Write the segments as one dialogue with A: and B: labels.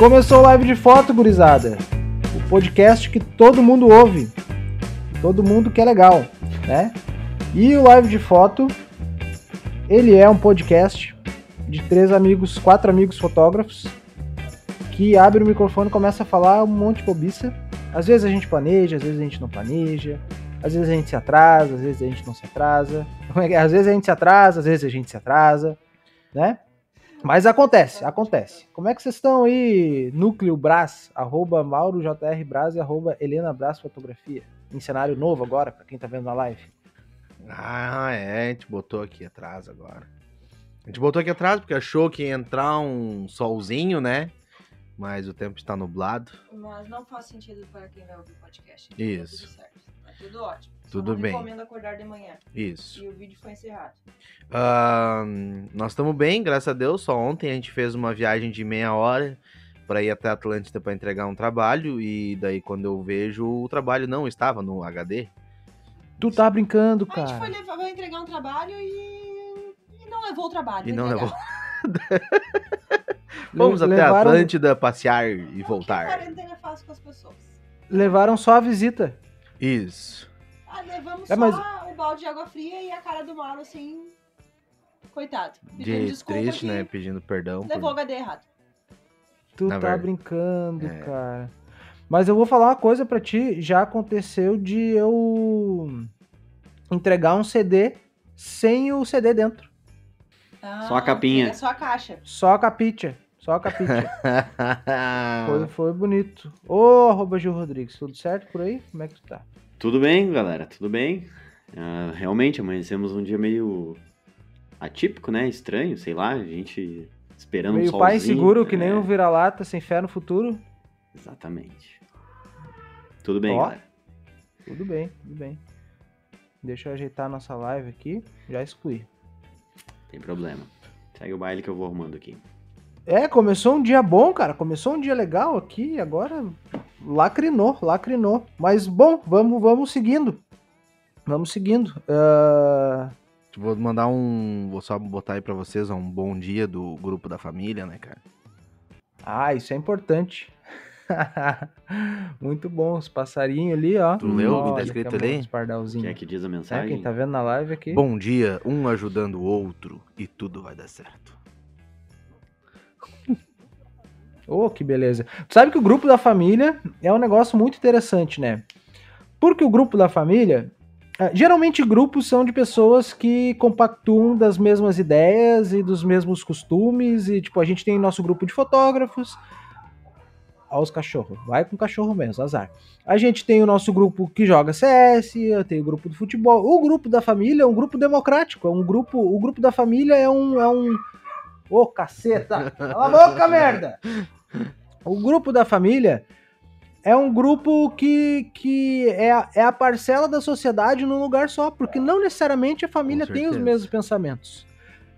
A: Começou o live de foto, gurizada. O podcast que todo mundo ouve. Todo mundo que é legal, né? E o live de foto, ele é um podcast de três amigos, quatro amigos fotógrafos, que abre o microfone e começa a falar um monte de bobiça. Às vezes a gente planeja, às vezes a gente não planeja, às vezes a gente se atrasa, às vezes a gente não se atrasa. É é? Às vezes a gente se atrasa, às vezes a gente se atrasa, né? Mas acontece, acontece. Como é que vocês estão aí? Núcleo Brás, arroba Mauro JR Brás e arroba Helena Brás Fotografia. Em cenário novo agora, pra quem tá vendo na live.
B: Ah, é, a gente botou aqui atrás agora. A gente botou aqui atrás porque achou que ia entrar um solzinho, né? Mas o tempo está nublado.
C: Mas não faz sentido para quem vai ouvir o podcast. então tá
B: Isso.
C: tudo certo. Tá tudo ótimo.
B: Tudo
C: não
B: bem.
C: recomendo acordar de manhã.
B: Isso.
C: E o vídeo foi encerrado.
B: Ah, nós estamos bem, graças a Deus. Só ontem a gente fez uma viagem de meia hora para ir até Atlântida para entregar um trabalho. E daí, quando eu vejo, o trabalho não estava no HD.
A: Tu tá brincando,
C: A gente foi,
A: cara.
C: levar, vai entregar um trabalho e, e não levou o trabalho.
B: E não
C: entregar.
B: levou. Vamos até
A: levaram,
B: Atlântida passear e
C: Que
B: voltar.
C: quarentena faz com as pessoas.
A: levaram só a visita.
B: Isso.
C: Ah, levamos
A: É,
C: só
A: mas-
C: o balde de água fria e a cara do Mauro, assim... Coitado. Pedindo
B: De
C: desculpa
B: triste, né? Pedindo perdão. por-
C: Levou o HD errado.
A: Tu
B: Na
A: tá
B: verdade.
A: brincando,
B: É.
A: cara. Mas eu vou falar uma coisa pra ti. Já aconteceu de eu entregar um CD sem o CD dentro.
D: Só a capinha.
C: É só a caixa.
A: Só a capicha. Só a capicha. foi, foi bonito. Ô, arroba Gil Rodrigues, tudo certo por aí? Como é que tu tá?
D: Tudo bem, galera, tudo bem. Ah, realmente, amanhecemos um dia meio atípico, né? Estranho, sei lá, a gente esperando um
A: Meio
D: solzinho.
A: pai seguro, que nem
D: é,
A: um vira-lata, sem fé no futuro.
D: Exatamente. Tudo bem,
A: Ó.
D: galera.
A: Tudo bem, tudo bem. Deixa eu ajeitar a nossa live aqui. Já excluí.
D: Tem problema. Segue o baile que eu vou arrumando aqui.
A: É, começou um dia bom, cara. Começou um dia legal aqui. Agora lacrinou, lacrinou. Mas bom, vamos, vamos seguindo. Vamos seguindo. Ah,
B: Vou mandar um. Vou só botar aí pra vocês um bom dia do grupo da família, né, cara?
A: Ah, isso é importante. Muito bom, os passarinhos ali, ó.
B: Tu leu o que tá escrito ali?
A: Os pardalzinhos.
D: Quem é que diz a
A: É,
D: mensagem?
A: quem tá vendo na live aqui.
B: Bom dia, um ajudando o outro e tudo vai dar certo.
A: Ô, que beleza. Tu sabe que o grupo da família é um negócio muito interessante, né? Porque o grupo da família. ah, Geralmente grupos são de pessoas que compactuam das mesmas ideias e dos mesmos costumes. E, tipo, a gente tem nosso grupo de fotógrafos. Olha os cachorros. Vai com o cachorro mesmo, azar. A gente tem o nosso grupo que joga CS, eu tenho o grupo do futebol. O grupo da família é um grupo democrático. É um grupo. O grupo da família é um. É um... Ô, caceta! Cala a boca, merda! O grupo da família é um grupo que, que é, a- é a parcela da sociedade num lugar só, porque não necessariamente a família tem os mesmos pensamentos.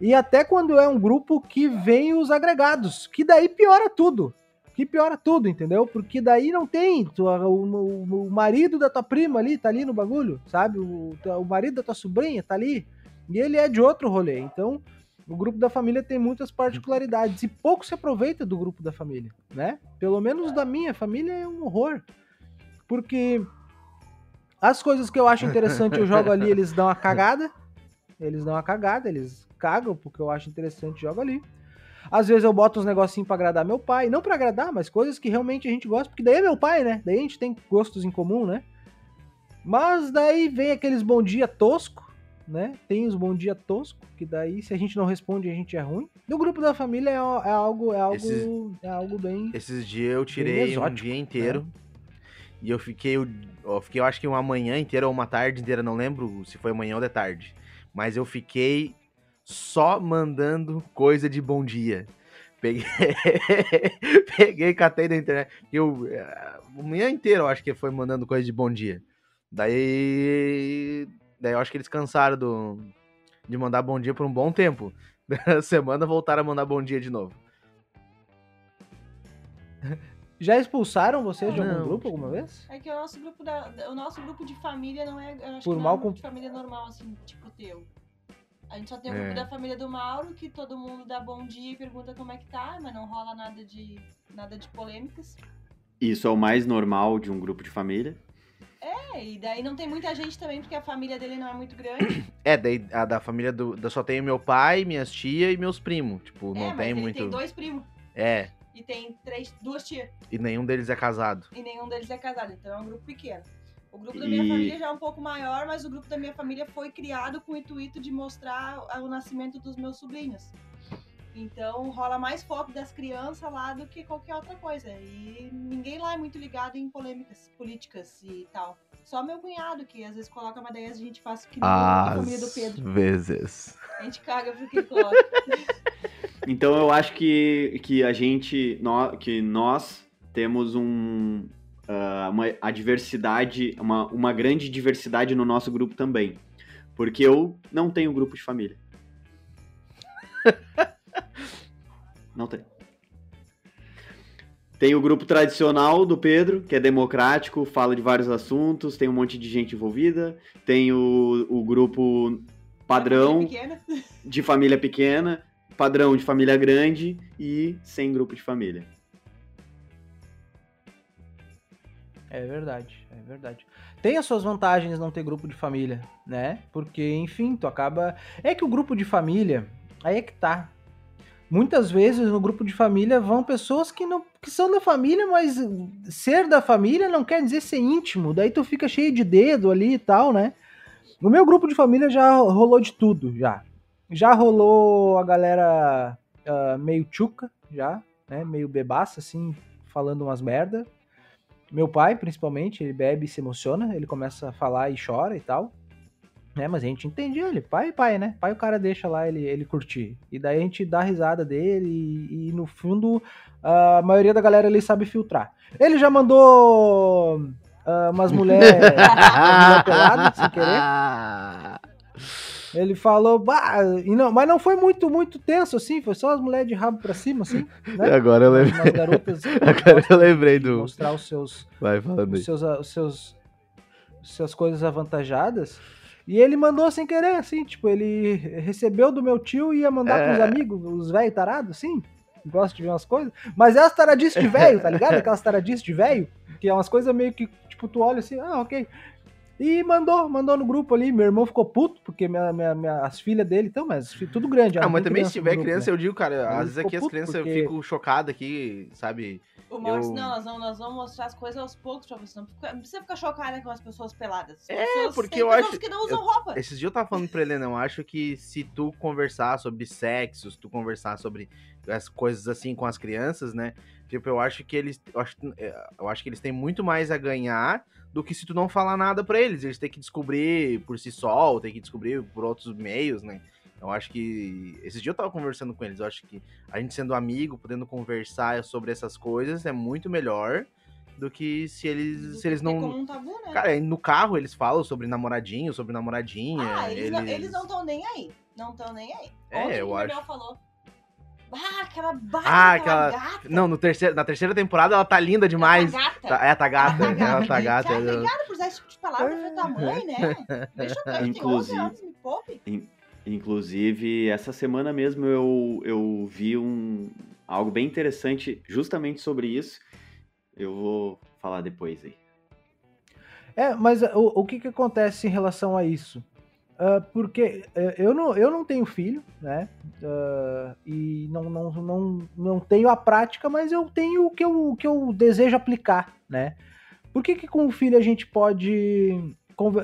A: E até quando é um grupo que vem os agregados, que daí piora tudo. Que piora tudo, entendeu? Porque daí não tem tu- o, o- o marido da tua prima ali, tá ali no bagulho, sabe? O, o marido da tua sobrinha tá ali. E ele é de outro rolê. Então, o grupo da família tem muitas particularidades e pouco se aproveita do grupo da família, né? Pelo menos da minha família é um horror. Porque as coisas que eu acho interessante eu jogo ali, eles dão uma cagada. Eles dão uma cagada, eles cagam porque eu acho interessante, jogo ali. Às vezes eu boto uns negocinhos pra agradar meu pai, não pra agradar, mas coisas que realmente a gente gosta, porque daí é meu pai, né? Daí a gente tem gostos em comum, né? Mas daí vem aqueles bom dia tosco, né? Tem os bom dia tosco, que daí se a gente não responde a gente é ruim. No grupo da família é, é algo é algo
B: Esses-
A: é algo bem
B: Esses dias eu tirei um
A: exótico,
B: dia inteiro. E eu fiquei, eu fiquei, eu acho que uma manhã inteira ou uma tarde inteira, não lembro se foi manhã ou de tarde. Mas eu fiquei só mandando coisa de bom dia. Peguei, peguei, catei da internet. Eu, eh, a manhã inteira eu acho que foi mandando coisa de bom dia. Daí, daí eu acho que eles cansaram do, de mandar bom dia por um bom tempo. Da semana voltaram a mandar bom dia de novo.
A: Já expulsaram vocês de algum
B: Não,
A: grupo alguma vez?
C: É que o nosso grupo da, o nosso grupo de família não é, eu acho
A: Por
C: que não
A: mal
C: é um grupo
A: com-
C: de família normal assim, tipo o teu. A gente só tem o grupo
B: É.
C: da família do Mauro, que todo mundo dá bom dia e pergunta como é que tá, mas não rola nada de, nada de polêmicas.
D: Isso é o mais normal de um grupo de família.
C: É, e daí não tem muita gente também, porque a família dele não é muito grande.
B: É, daí a da família do. Da, só tem meu pai, minhas tias e meus primos. Tipo,
C: é,
B: não tem muito.
C: tem dois primos
B: É,
C: e tem três, duas tias.
B: e nenhum deles é casado.
C: E nenhum deles é casado, então é um grupo pequeno. O grupo da minha
D: E-
C: família já é um pouco maior, mas o grupo da minha família foi criado com o intuito de mostrar o nascimento dos meus sobrinhos. Então rola mais foco das crianças lá do que qualquer outra coisa. E ninguém lá é muito ligado em polêmicas políticas e tal. Só meu cunhado, que às vezes coloca uma ideia, a gente faz que nem a família do Pedro.
B: vezes.
C: A gente caga porque ele coloca.
D: Então eu acho que, que a gente, nó- que nós temos um, ah, uma a diversidade, uma, uma grande diversidade no nosso grupo também. Porque eu não tenho grupo de família. não tenho. Tem o grupo tradicional do Pedro, que é democrático, fala de vários assuntos, tem um monte de gente envolvida. Tem o, o grupo padrão
C: Pequena.
D: de família pequena, padrão de família grande e sem grupo de família.
A: É verdade, é verdade. Tem as suas vantagens não ter grupo de família, né? Porque, enfim, tu acaba. É que o grupo de família, aí é que tá. Muitas vezes no grupo de família vão pessoas que não que são da família, mas ser da família não quer dizer ser íntimo. Daí tu fica cheio de dedo ali e tal, né? No meu grupo de família já rolou de tudo, já. Já rolou a galera ah, meio tchuca, já, né? Meio bebaça, assim, falando umas merda. Meu pai, principalmente, ele bebe e se emociona, ele começa a falar e chora e tal. Né, mas a gente entende ele, pai e pai, né? Pai o cara deixa lá ele, ele curtir. E daí a gente dá risada dele e, e, no fundo a maioria da galera ele sabe filtrar. Ele já mandou ah, umas mulheres mulher peladas sem querer. Ele falou, bah, e não, mas não foi muito, muito tenso assim, foi só as mulheres de rabo pra cima, assim, né?
B: Agora eu lembrei.
A: Garotas
B: Agora eu lembrei do.
A: mostrar os seus
B: Vai falando aí.
A: os seus, os seus, os seus coisas avantajadas. E ele mandou sem querer, assim, tipo, ele recebeu do meu tio e ia mandar
B: É.
A: pros amigos, os velhos tarados, que gostam de ver umas coisas. Mas é as taradices de velho, tá ligado? Aquelas taradices de velho, que é umas coisas meio que, tipo, tu olha assim, ah, ok. E mandou, mandou no grupo ali. Meu irmão ficou puto, porque minha, minha, minha- as filhas dele estão, mas tudo grande.
B: Ah,
A: não
B: mas também se tiver criança,
A: né?
B: eu digo, cara, às vezes aqui as crianças
A: porque-
B: eu fico chocado aqui, sabe?
C: O disse,
B: Eu-
C: não, nós vamos, nós vamos mostrar as coisas aos poucos pra você. Não, precisa ficar chocada com as pessoas peladas. As
B: É,
C: pessoas-
B: porque eu acho-
C: que não usam roupa.
B: Esses dias eu tava falando pra ele, não, eu acho que se tu conversar sobre sexo, se tu conversar sobre as coisas assim com as crianças, né? Tipo, eu acho que eles. Eu acho, é, eu acho que eles têm muito mais a ganhar do que se tu não falar nada pra eles. Eles têm que descobrir por si só, ou têm que descobrir por outros meios, né? Eu acho que. Esses dias eu tava conversando com eles. Eu acho que a gente sendo amigo, podendo conversar sobre essas coisas, é muito melhor do que se eles, se eles
C: É
B: não.
C: como um tabu, né?
B: Cara, no carro eles falam sobre namoradinho, sobre namoradinha.
C: ah, eles, Não, eles não estão nem aí. Não estão nem aí.
B: É,
C: Ontem
B: eu
C: o
B: acho.
C: Gabriel falou. Ah, aquela barra,
B: Ah,
C: aquela,
B: aquela-
C: gata.
B: Não, no terceiro, na terceira temporada ela tá linda demais.
C: Ela tá gata.
B: Tá- é, tá gata.
C: Ela tá
B: Ela tá gata.
C: Cara, obrigada por usar esse tipo de palavra pra tua mãe, né? Deixa eu ver, tem 11
D: Inclusive-
C: anos, me poupe.
D: Inclusive, essa semana mesmo eu, eu vi um, algo bem interessante justamente sobre isso. Eu vou falar depois aí.
A: É, mas o, o que, que acontece em relação a isso? Ah, porque eh, eu, não, eu não tenho filho, né? Ah, e não, não, não, não tenho a prática, mas eu tenho o que eu, o que eu desejo aplicar, né? Por que, que com o filho a gente pode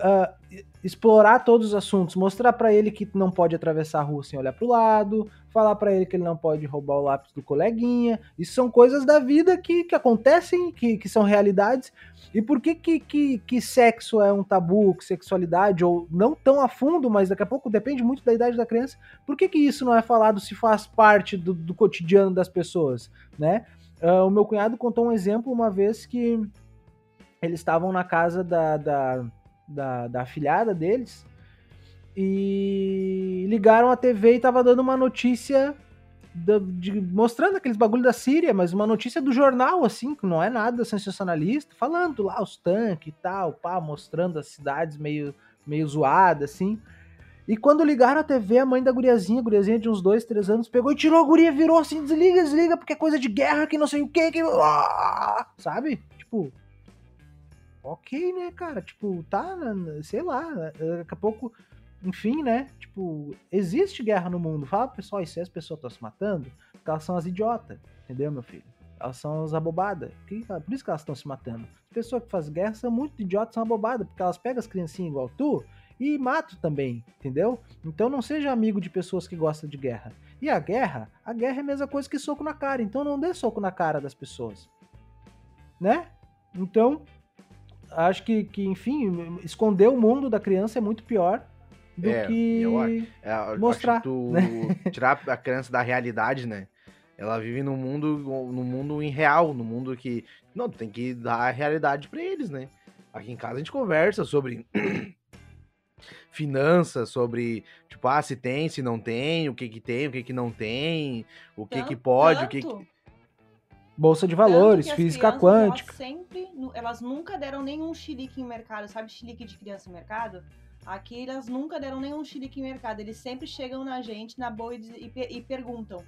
A: ah, explorar todos os assuntos, mostrar pra ele que não pode atravessar a rua sem olhar pro lado, falar pra ele que ele não pode roubar o lápis do coleguinha. Isso são coisas da vida que, que acontecem, que, que são realidades. E por que, que, que, que sexo é um tabu, que sexualidade, ou não tão a fundo, mas daqui a pouco depende muito da idade da criança, por que, que isso não é falado se faz parte do, do cotidiano das pessoas, né? Ah, o meu cunhado contou um exemplo uma vez que eles estavam na casa da, da, da, da afilhada deles e ligaram a TV e tava dando uma notícia da- de- mostrando aqueles bagulho da Síria, mas uma notícia do jornal, assim, que não é nada sensacionalista, falando lá os tanques e tal, pá, mostrando as cidades meio, meio zoadas, assim. E quando ligaram a TV, a mãe da guriazinha, guriazinha de uns dois, três anos, pegou e tirou a guria, virou assim, desliga, desliga, porque é coisa de guerra, que não sei o que, que... Ah! sabe? Tipo, ok, né, cara? Tipo, tá, sei lá, daqui a pouco, enfim, né? Tipo, existe guerra no mundo. Fala pessoal, e se as pessoas estão se matando, porque elas são as idiotas, entendeu, meu filho? Elas são as abobadas. Por isso que elas estão se matando. As pessoas que fazem guerra são muito idiotas, são abobadas, porque elas pegam as criancinhas igual tu e matam também, entendeu? Então não seja amigo de pessoas que gostam de guerra. E a guerra, a guerra é a mesma coisa que soco na cara, então não dê soco na cara das pessoas. Né? Então, acho que, que enfim, esconder o mundo da criança é muito pior do
B: É,
A: que
B: É, eu
A: Mostrar,
B: acho que tu
A: né?
B: tirar a criança da realidade, né? Ela vive num mundo, num mundo irreal, num mundo que. Não, tu tem que dar a realidade pra eles, né? Aqui em casa a gente conversa sobre finanças, sobre, tipo, ah, se tem, se não tem, o que que tem, o que que não tem, o que que pode, o que
C: tanto-
B: que...
A: bolsa de valores, física
C: crianças,
A: quântica.
C: Elas sempre, elas nunca deram nenhum chilique em mercado, sabe chilique de criança em mercado? Aqui elas nunca deram nenhum chilique em mercado, eles sempre chegam na gente na boa e, e e perguntam: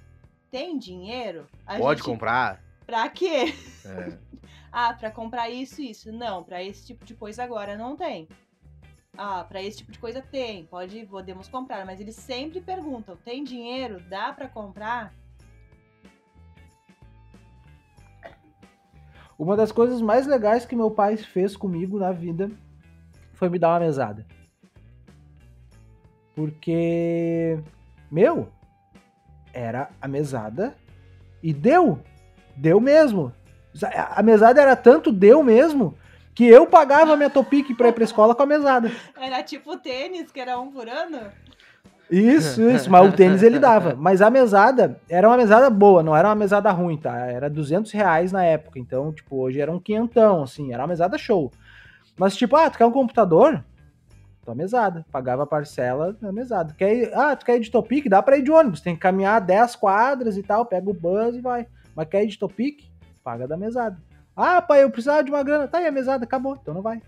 C: tem dinheiro? A
B: Pode
C: gente-
B: comprar.
C: Pra quê?
B: É.
C: Ah, pra comprar isso e isso. Não, pra esse tipo de coisa agora não tem. Ah, pra esse tipo de coisa tem. Pode, podemos comprar, mas eles sempre perguntam: tem dinheiro? Dá pra comprar?
A: Uma das coisas mais legais que meu pai fez comigo na vida foi me dar uma mesada. Porque, meu, era a mesada e deu. Deu mesmo. A mesada era tanto deu mesmo que eu pagava a minha topique pra ir pra escola com a mesada.
C: Era tipo tênis, que era um por ano?
A: Isso, isso. Mas o tênis ele dava. Mas a mesada era uma mesada boa, não era uma mesada ruim, tá? Era 200 reais na época. Então, tipo, hoje era um quinhentão, assim. Era uma mesada show. Mas, tipo, ah, tu quer um computador? Tua mesada. Pagava a parcela da mesada. Quer ir, ah, tu quer ir de Topic? Dá pra ir de ônibus. Tem que caminhar 10 quadras e tal. Pega o bus e vai. Mas quer ir de Topic? Paga da mesada. Ah, pai, eu precisava de uma grana. Tá aí a mesada, acabou. Então não vai.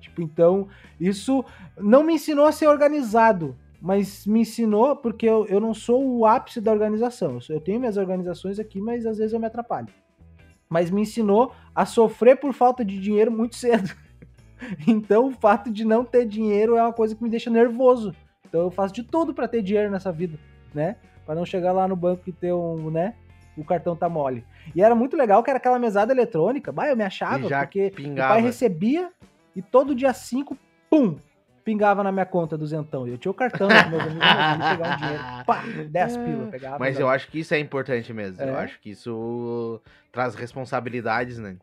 A: Tipo, então, isso não me ensinou a ser organizado mas me ensinou porque eu, eu não sou o ápice da organização. Eu, sou- eu tenho minhas organizações aqui, mas às vezes eu me atrapalho. Mas me ensinou a sofrer por falta de dinheiro muito cedo. Então o fato de não ter dinheiro é uma coisa que me deixa nervoso. Então eu faço de tudo pra ter dinheiro nessa vida, né? Pra não chegar lá no banco e ter um, né? O cartão tá mole. E era muito legal que era aquela mesada eletrônica. Bah, eu me achava, porque meu
B: pingava.
A: pai recebia e todo dia 5, pum, pingava na minha conta duzentão. E eu tinha o cartão, meus amigos pegar um dinheiro. Pá, 10 pila, pegava.
B: Mas eu acho que isso é importante mesmo. Eu
A: É.
B: acho que isso traz responsabilidades, né?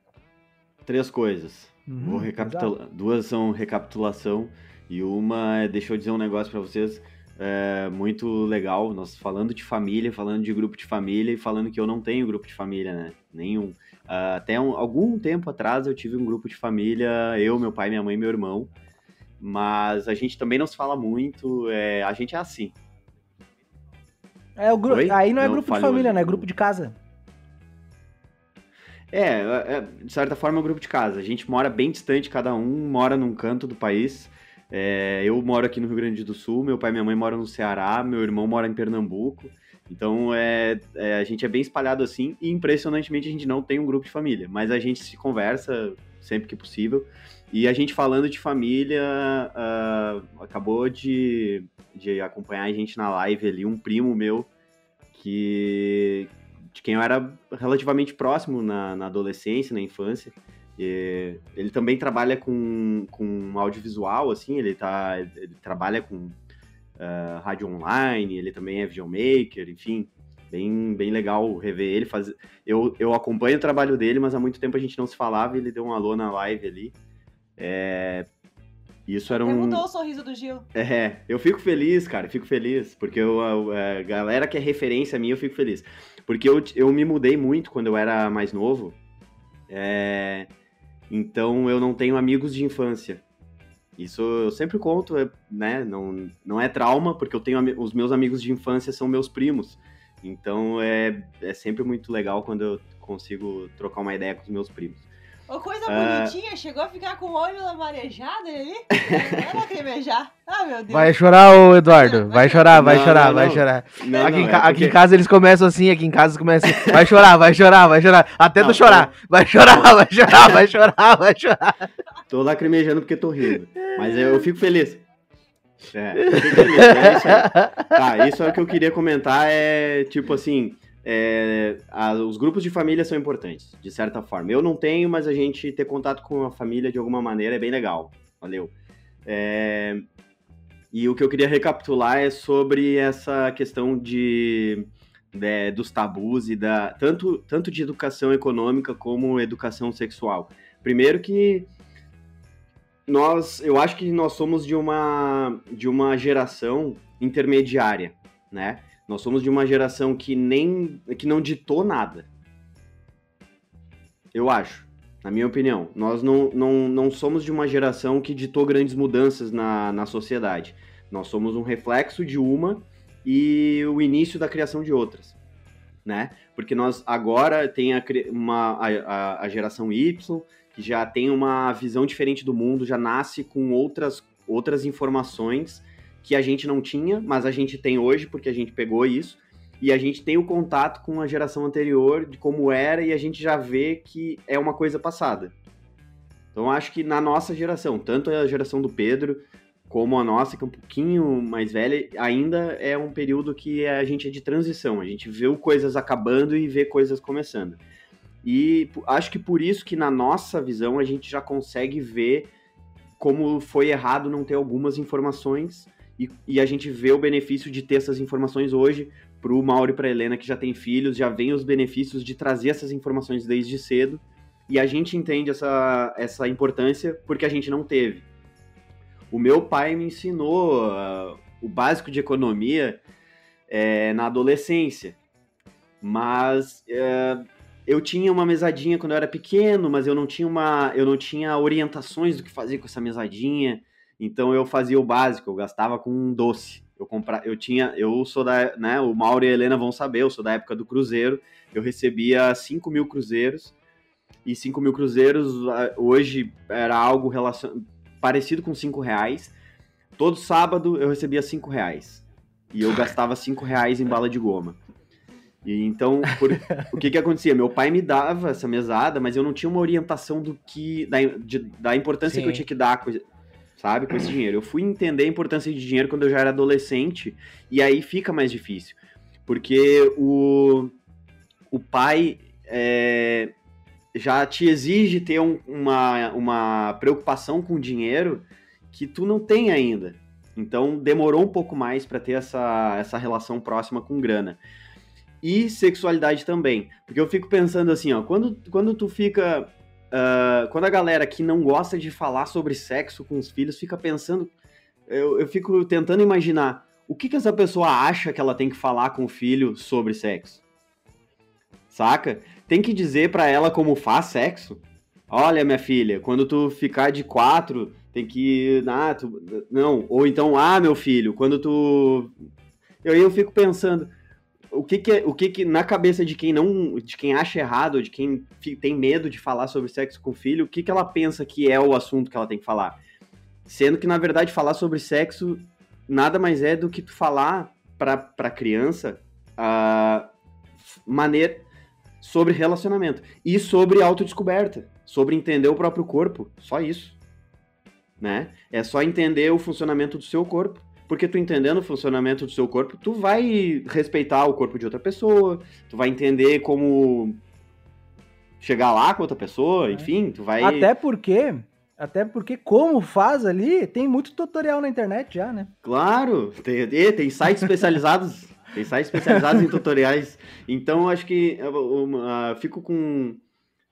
D: Três coisas.
A: Uhum,
D: Vou recapitular. Duas são recapitulação e uma é, deixa eu dizer um negócio pra vocês é, muito legal. Nós falando de família, falando de grupo de família e falando que eu não tenho grupo de família, né? Nenhum. Ah, até um- algum tempo atrás eu tive um grupo de família, eu, meu pai, minha mãe e meu irmão. Mas a gente também não se fala muito, é, a gente é assim.
A: É, o gru...
D: Oi?
A: Aí não é
D: Não,
A: grupo de família,
D: ali.
A: né? É grupo de casa.
D: É, é, de certa forma é um grupo de casa. A gente mora bem distante, cada um mora num canto do país. É, eu moro aqui no Rio Grande do Sul, meu pai e minha mãe moram no Ceará, meu irmão mora em Pernambuco. Então é, é, a gente é bem espalhado assim e impressionantemente a gente não tem um grupo de família, mas a gente se conversa sempre que possível. E a gente falando de família, ah, acabou de, de acompanhar a gente na live ali, um primo meu que de quem eu era relativamente próximo na, na adolescência, na infância. E ele também trabalha com, com audiovisual, assim, ele, tá, ele trabalha com ah, rádio online, ele também é videomaker, enfim, bem, bem legal rever ele. Faz... Eu, eu acompanho o trabalho dele, mas há muito tempo a gente não se falava e ele deu um alô na live ali. É, Isso era um.
C: mudou o sorriso do Gil.
D: É, eu fico feliz, cara, fico feliz, porque eu, a, a galera que é referência a mim, eu fico feliz. Porque eu, eu me mudei muito quando eu era mais novo, é, então eu não tenho amigos de infância. Isso eu sempre conto, é, né, não, não é trauma, porque eu tenho os meus amigos de infância são meus primos. Então é, é sempre muito legal quando eu consigo trocar uma ideia com os meus primos.
C: Ô, coisa
D: Ah.
C: bonitinha, chegou a ficar com o olho lamarejado ali? Vai lacrimejar. Ah, meu Deus.
B: Vai chorar, ô Eduardo. Vai chorar, vai
D: Não,
B: chorar,
D: não,
B: vai
D: não.
B: chorar.
D: Não,
B: aqui,
D: não,
B: em
D: é
B: ca- aqui
D: porque-
B: em casa eles começam assim, aqui em casa eles começam assim. Vai chorar, vai chorar, vai chorar. Até
D: Não,
B: tu chorar. Vai chorar, vai chorar, vai chorar, vai chorar.
D: Tô lacrimejando porque tô rindo. Mas eu fico feliz. É, eu fico feliz. É isso aí. Tá, isso é o que eu queria comentar. É tipo assim. É, a- os grupos de família são importantes, de certa forma. Eu não tenho, mas a gente ter contato com a família de alguma maneira é bem legal. Valeu. É, e o que eu queria recapitular é sobre essa questão de, de- dos tabus e da tanto, tanto de educação econômica como educação sexual. Primeiro que nós, eu acho que nós somos de uma de uma geração intermediária, né? Nós somos de uma geração que nem que não ditou nada. Eu acho, na minha opinião. Nós não, não, não somos de uma geração que ditou grandes mudanças na, na sociedade. Nós somos um reflexo de uma e o início da criação de outras, né? Porque nós agora tem a, uma, a, a geração Y, que já tem uma visão diferente do mundo, já nasce com outras, outras informações que a gente não tinha, mas a gente tem hoje porque a gente pegou isso. E a gente tem o contato com a geração anterior de como era e a gente já vê que é uma coisa passada. Então acho que na nossa geração, tanto a geração do Pedro como a nossa, que é um pouquinho mais velha, ainda é um período que a gente é de transição. A gente vê coisas acabando e vê coisas começando. E acho que por isso que na nossa visão a gente já consegue ver como foi errado não ter algumas informações e, e a gente vê o benefício de ter essas informações hoje pro Mauro e pra Helena que já tem filhos, já vem os benefícios de trazer essas informações desde cedo e a gente entende essa, essa importância porque a gente não teve. O meu pai me ensinou ah, o básico de economia eh, na adolescência, mas eh, eu tinha uma mesadinha quando eu era pequeno, mas eu não tinha uma, eu não tinha orientações do que fazer com essa mesadinha. Então eu fazia o básico, eu gastava com um doce. Eu compra, eu tinha, eu sou da, né? O Mauro e a Helena vão saber, eu sou da época do Cruzeiro. Eu recebia 5 mil cruzeiros e 5 mil cruzeiros hoje era algo relacion... parecido com 5 reais. Todo sábado eu recebia 5 reais e eu gastava 5 reais em bala de goma. E então, por- o que que acontecia? Meu pai me dava essa mesada, mas eu não tinha uma orientação do que da, de- da importância que eu
A: Sim.
D: tinha que dar, sabe, com esse dinheiro. Eu fui entender a importância de dinheiro quando eu já era adolescente e aí fica mais difícil, porque o o pai é, já te exige ter um- uma, uma preocupação com dinheiro que tu não tem ainda. Então demorou um pouco mais para ter essa, essa relação próxima com grana e sexualidade também. Porque eu fico pensando assim, ó, quando, quando tu fica. Ah, quando a galera que não gosta de falar sobre sexo com os filhos fica pensando. Eu, eu fico tentando imaginar o que, que essa pessoa acha que ela tem que falar com o filho sobre sexo. Saca? Tem que dizer pra ela como faz sexo? Olha, minha filha, quando tu ficar de quatro, tem que. Ah, tu, não. Ou então, ah, meu filho, quando tu. Eu, eu fico pensando o que que, é- o que que na cabeça de quem não, de quem acha errado, de quem tem medo de falar sobre sexo com o filho, o que que ela pensa que é o assunto que ela tem que falar? Sendo que na verdade falar sobre sexo nada mais é do que tu falar pra, pra criança a maneira sobre relacionamento e sobre autodescoberta, sobre entender o próprio corpo, só isso. Né? É só entender o funcionamento do seu corpo. Porque tu entendendo o funcionamento do seu corpo, tu vai respeitar o corpo de outra pessoa, tu vai entender como chegar lá com outra pessoa,
A: É.
D: enfim, tu vai.
A: Até porque, até porque como faz ali, tem muito tutorial na internet já, né?
D: Claro, tem, tem sites especializados, tem sites especializados em tutoriais. Então eu acho que eu, eu, ah, fico com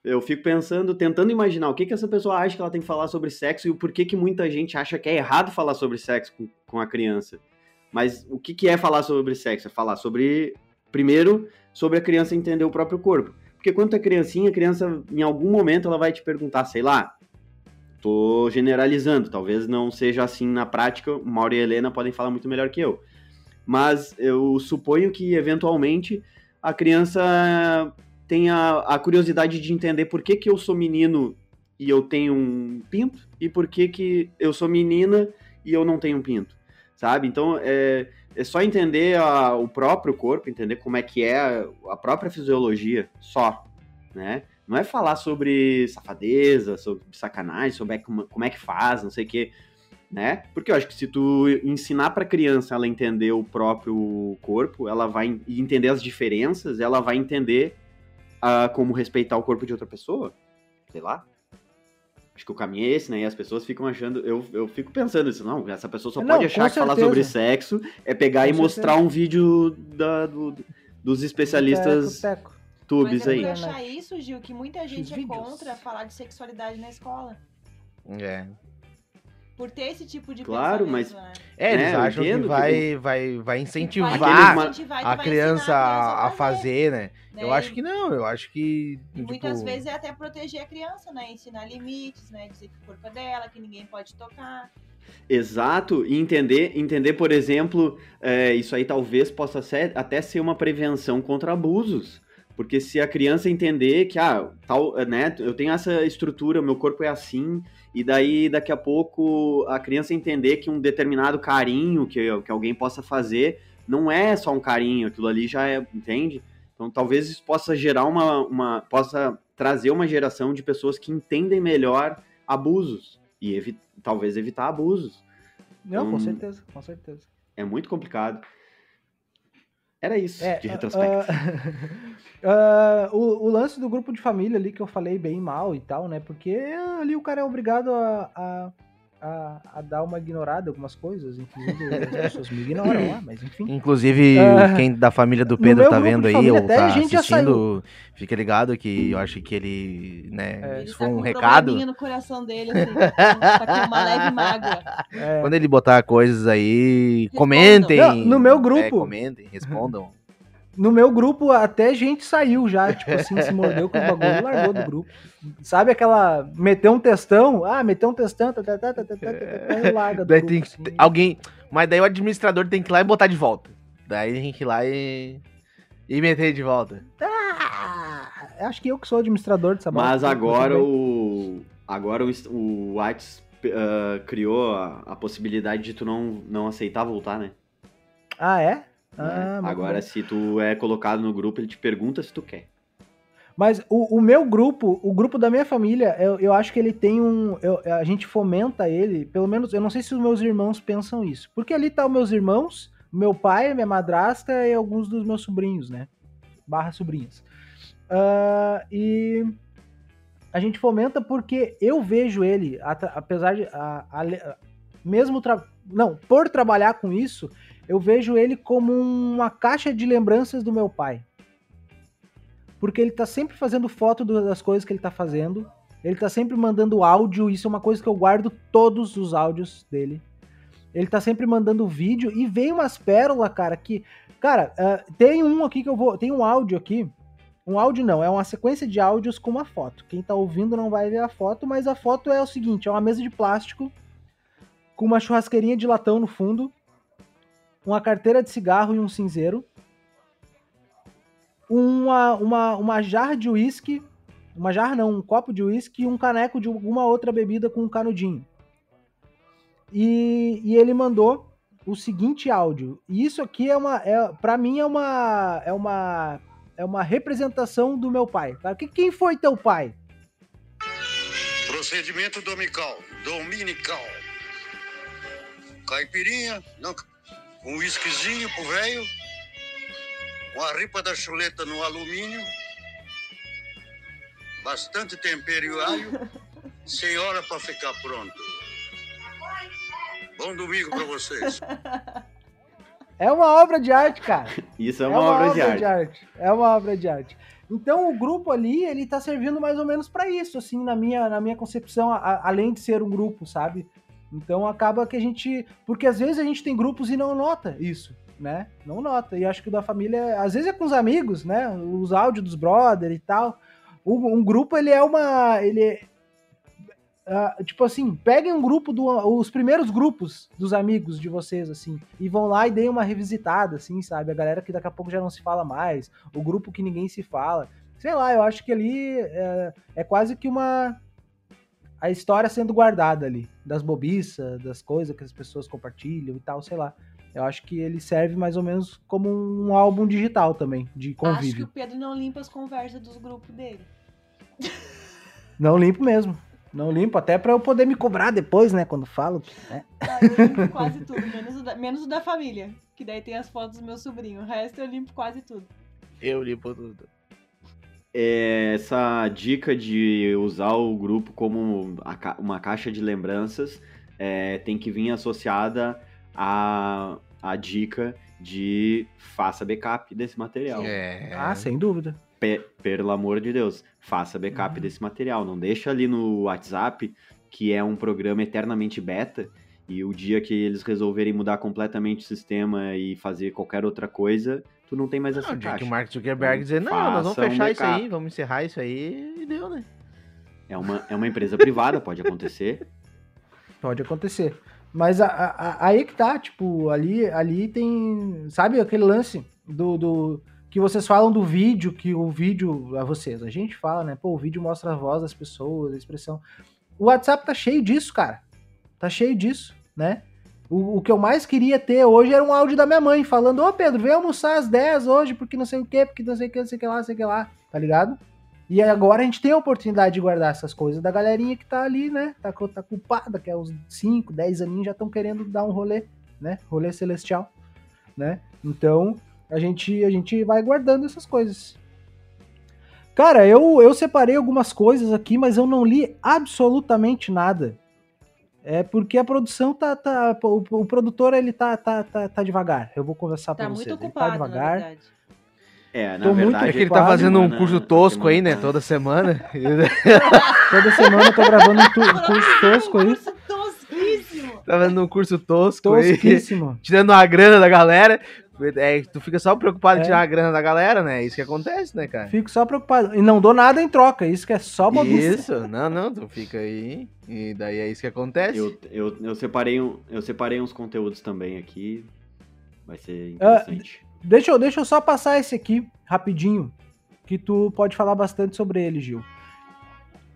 D: eu fico pensando, tentando imaginar o que que essa pessoa acha que ela tem que falar sobre sexo e o porquê que muita gente acha que é errado falar sobre sexo com, com a criança. Mas o que que é falar sobre sexo? É falar sobre primeiro sobre a criança entender o próprio corpo. Porque quando é criancinha, a criança em algum momento ela vai te perguntar, sei lá, tô generalizando, talvez não seja assim na prática, o Mauro e a Helena podem falar muito melhor que eu. Mas eu suponho que, eventualmente, a criança tenha a curiosidade de entender por que, que eu sou menino e eu tenho um pinto e por que que eu sou menina e eu não tenho um pinto, sabe? Então é, é só entender a, o próprio corpo, entender como é que é a própria fisiologia só, né? Não é falar sobre safadeza, sobre sacanagem, sobre como, como é que faz, não sei o quê, né? Porque eu acho que se tu ensinar para criança ela entender o próprio corpo, ela vai entender as diferenças, ela vai entender uh, como respeitar o corpo de outra pessoa, sei lá. Acho que o caminho é esse, né? E as pessoas ficam achando. Eu, eu fico pensando isso, não, essa pessoa só
A: Não,
D: pode achar que falar sobre sexo é pegar
A: Com
D: e mostrar
A: certeza.
D: um vídeo da, do- dos especialistas
A: Teco, teco.
D: tubes
C: Mas é
D: aí.
C: por achar isso, Gil, que muita gente é
A: vídeos.
C: contra falar de sexualidade na escola.
B: É.
C: Por ter esse tipo de
D: Claro, mas-
C: né?
B: É, eles
D: É, eu
B: acham que
D: entendo que
B: vai, vai, vai incentivar
C: Vai incentivar
B: a
C: vai
B: criança a, a fazer, né?
C: né?
B: Eu acho que não, eu acho que.
C: E
B: tipo,
C: muitas vezes é até proteger a criança, né? Ensinar limites, né? Dizer que o corpo é dela, que ninguém pode tocar.
D: Exato, e entender, entender, por exemplo, é, isso aí talvez possa ser, até ser uma prevenção contra abusos. Porque se a criança entender que, ah, tal, né, eu tenho essa estrutura, meu corpo é assim, e daí daqui a pouco a criança entender que um determinado carinho que, que alguém possa fazer não é só um carinho, aquilo ali já é, entende? Então talvez isso possa gerar uma, uma possa trazer uma geração de pessoas que entendem melhor abusos e evi talvez evitar abusos.
A: Não, com
D: Hum.
A: certeza, com certeza.
D: É muito complicado. Era isso
A: É,
D: de retrospecto.
A: ah, o, o lance do grupo de família ali que eu falei bem mal e tal, né? Porque ali o cara é obrigado a, a, a, a dar uma ignorada em algumas coisas. Inclusive, as pessoas me ignoram lá, mas enfim.
B: Inclusive,
A: Ah,
B: quem da família do Pedro tá vendo aí ou tá assistindo, fica ligado que eu acho que ele, né,
A: É.
B: Isso
C: tá
B: foi
C: com
B: um
C: um
B: recado.
C: probleminha no coração dele, assim. tá com uma leve mágoa.
A: É,
B: Quando ele botar coisas aí,
C: Respondam.
B: comentem.
A: Não, no meu
B: É,
A: grupo.
B: comentem, respondam
A: no meu grupo até gente saiu já, tipo assim, se mordeu com o bagulho e largou do grupo. Sabe aquela. Meteu um testão? Ah, meteu um testão, tá, tá, tá, tá, tá, tá, tá, tá, tá larga do
B: daí
A: grupo,
B: tem,
A: assim.
B: Alguém. Mas daí o administrador tem que ir lá e botar de volta. Daí tem que ir lá e. E meter de volta.
A: Ah, acho que eu que sou administrador dessa
D: Mas agora o. Agora o, o Whites uh, criou a, a possibilidade de tu não, não aceitar voltar, né?
A: Ah, é?
D: Né?
A: Ah, muito
D: agora se tu é colocado no grupo, ele te pergunta se tu quer.
A: Mas o, o meu grupo, o grupo da minha família, eu, eu acho que ele tem um. eu- a gente fomenta ele, pelo menos, eu não sei se os meus irmãos pensam isso. Porque ali tá os meus irmãos, meu pai, minha madrasta e alguns dos meus sobrinhos, né? Barra sobrinhas. Ah, e a gente fomenta porque eu vejo ele, apesar de. a- a- mesmo. não, por trabalhar com isso, eu vejo ele como uma caixa de lembranças do meu pai porque ele tá sempre fazendo foto das coisas que ele tá fazendo. Ele tá sempre mandando áudio, isso é uma coisa que eu guardo todos os áudios dele. Ele tá sempre mandando vídeo e vem umas pérolas, cara, que. Cara, ah, tem um aqui que eu vou. Tem um áudio aqui. Um áudio não, é uma sequência de áudios com uma foto. Quem tá ouvindo não vai ver a foto, mas a foto é o seguinte: é uma mesa de plástico com uma churrasqueirinha de latão no fundo, uma carteira de cigarro e um cinzeiro uma, uma, uma jarra de uísque, uma jarra não, um copo de uísque e um caneco de alguma outra bebida com um canudinho. E, e ele mandou o seguinte áudio. E isso aqui é uma, é, para mim é uma, é uma, é uma representação do meu pai. Que- quem foi teu pai?
E: Procedimento dominical. Dominical. Caipirinha, não, um whiskyzinho pro velho, uma ripa da chuleta no alumínio, bastante tempero e alho, sem hora para ficar pronto. Bom domingo para vocês.
A: É uma obra de arte, cara.
D: Isso é uma, obra, de arte.
A: É uma obra de arte. Então o grupo ali, ele tá servindo mais ou menos pra isso, assim, na minha, na minha concepção, a- além de ser um grupo, sabe? Então acaba que a gente. Porque às vezes a gente tem grupos e não nota isso, né? Não nota. E acho que o da família, às vezes é com os amigos, né? Os áudios dos brother e tal. Um, um grupo, ele é uma. Ele ah, tipo assim, peguem um grupo do, os primeiros grupos dos amigos de vocês assim e vão lá e deem uma revisitada assim, sabe? A galera que daqui a pouco já não se fala mais, o grupo que ninguém se fala. Sei lá, eu acho que ali é, é quase que uma a história sendo guardada ali, das bobiças, das coisas que as pessoas compartilham e tal, sei lá. Eu acho que ele serve mais ou menos como um álbum digital também, de
C: Acho que
A: convívio.
C: o Pedro não limpa as conversas dos grupos dele.
A: Não limpo mesmo. Não limpo, até pra eu poder me cobrar depois, né, quando falo. né?
C: Ah, eu limpo quase tudo, menos o, da, menos o da família. Que daí tem as fotos do meu sobrinho. O resto eu limpo quase tudo.
B: Eu limpo tudo.
D: É, essa dica de usar o grupo como uma caixa de lembranças é, tem que vir associada à, à dica de faça backup desse material.
B: É.
A: Ah, sem dúvida.
D: Pe- pelo amor de Deus, faça backup
A: Uhum.
D: desse material. Não deixa ali no WhatsApp, que é um programa eternamente beta, e o dia que eles resolverem mudar completamente o sistema e fazer qualquer outra coisa, tu não tem mais essa
B: Não, dia que
D: caixa.
B: o Mark Zuckerberg dizer, não, nós vamos
D: Faça um
B: fechar isso aí, vamos encerrar isso aí, e deu, né?
D: É uma, é uma empresa privada, pode acontecer.
A: Pode acontecer. Mas a- a- a- aí que tá, tipo, ali, ali tem. Sabe aquele lance do, do. Que vocês falam do vídeo, que o vídeo. A vocês, a gente fala, né? Pô, o vídeo mostra a voz das pessoas, a expressão. O WhatsApp tá cheio disso, cara. Tá cheio disso, né? O, o que eu mais queria ter hoje era um áudio da minha mãe falando: Ô Pedro, vem almoçar às 10 hoje, porque não sei o quê, porque não sei o que, não sei o que lá, não sei o que lá, tá ligado? E agora a gente tem a oportunidade de guardar essas coisas da galerinha que tá ali, né? Tá, tá culpada, que é uns 5, 10 aninhos já estão querendo dar um rolê, né? Rolê celestial, né? Então, a gente, a gente vai guardando essas coisas. Cara, eu, eu separei algumas coisas aqui, mas eu não li absolutamente nada. É porque a produção tá. tá o, o produtor ele tá, tá, tá, tá devagar. Eu vou conversar
C: Tá
A: pra
C: muito
A: vocês. Ele
C: ocupado,
A: tá
C: na
A: devagar.
C: verdade.
D: É, na
A: Tô muito
D: verdade.
B: É que ele tá fazendo um
D: semana-
B: curso tosco aí, né? Toda semana.
A: Toda semana eu tô gravando um, tu- um curso tosco aí.
C: Curso tosquíssimo.
B: tá fazendo um curso tosco aí.
A: Tosquíssimo.
B: Tirando a grana da galera. É, tu fica só preocupado
A: É.
B: em tirar a grana da galera, né? É isso que acontece, né, cara?
A: Fico só preocupado. E não dou nada em troca. Isso que é só bobice.
B: Isso, não, não, tu fica aí. E daí é isso que acontece.
D: Eu, eu, eu, separei um, eu separei uns conteúdos também aqui. Vai ser
A: Ah,
D: interessante.
A: Deixa eu, deixa eu só passar esse aqui, rapidinho. Que tu pode falar bastante sobre ele, Gil.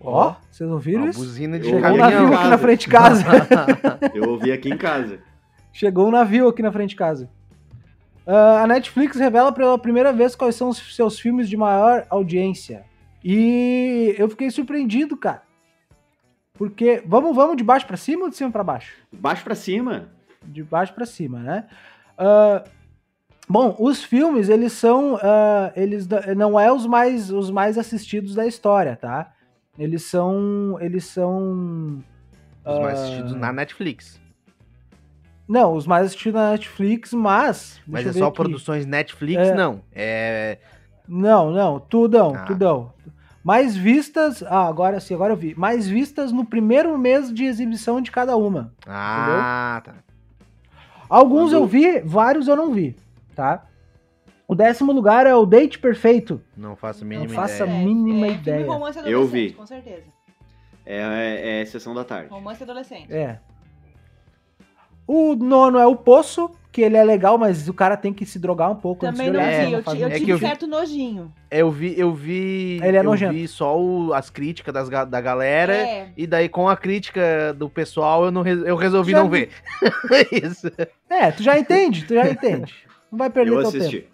A: Ó, vocês ouviram
B: Uma
A: isso?
B: buzina de
A: Chegou um navio aqui na frente de casa.
D: Eu ouvi aqui em casa.
A: Chegou um navio aqui na frente de casa. Ah, a Netflix revela pela primeira vez quais são os seus filmes de maior audiência. E eu fiquei surpreendido, cara. Porque vamos, vamos de baixo pra cima ou de cima pra baixo?
D: Baixo pra cima.
A: de baixo pra cima, né? Ah, bom, os filmes eles são, ah, eles não é os mais os mais assistidos da história, tá? Eles são, eles são
B: Os mais assistidos na Netflix.
A: Não, os mais assistidos na Netflix, mas
B: Mas é só
A: aqui.
B: produções Netflix,
A: É.
B: não. É.
A: Não, não, tudão,
B: Ah.
A: tudão. Mais vistas, ah, agora sim, agora eu vi. Mais vistas no primeiro mês de exibição de cada uma.
B: Ah, tá.
A: Alguns
D: Quando-
A: eu vi, vários eu não vi, tá? O décimo lugar é o Date Perfeito.
B: Não faço a
A: Não
B: mínima
A: faça a
B: ideia.
A: mínima
C: é, filme
A: ideia.
C: romance
D: Eu
C: adolescente,
D: vi.
C: Com certeza.
D: É, é, é sessão da tarde.
C: Romance adolescente.
A: É. O nono é o Poço, que ele é legal, mas o cara tem que se drogar um pouco
C: Também
A: antes de
C: não
A: olhar,
B: É,
C: vi, eu, eu
A: muito
B: É que
C: tive
B: eu vi-
C: certo nojinho.
B: Eu vi, eu vi.
A: Ele é
B: eu
A: nojento.
B: vi só o- as críticas das, da galera.
C: É,
B: E daí, com a crítica do pessoal, eu, não, eu resolvi
A: Já
B: não
A: vi.
B: ver. Isso.
A: É, tu já entende, tu já entende. Não vai perder
D: Eu
A: teu
D: assisti.
A: tempo.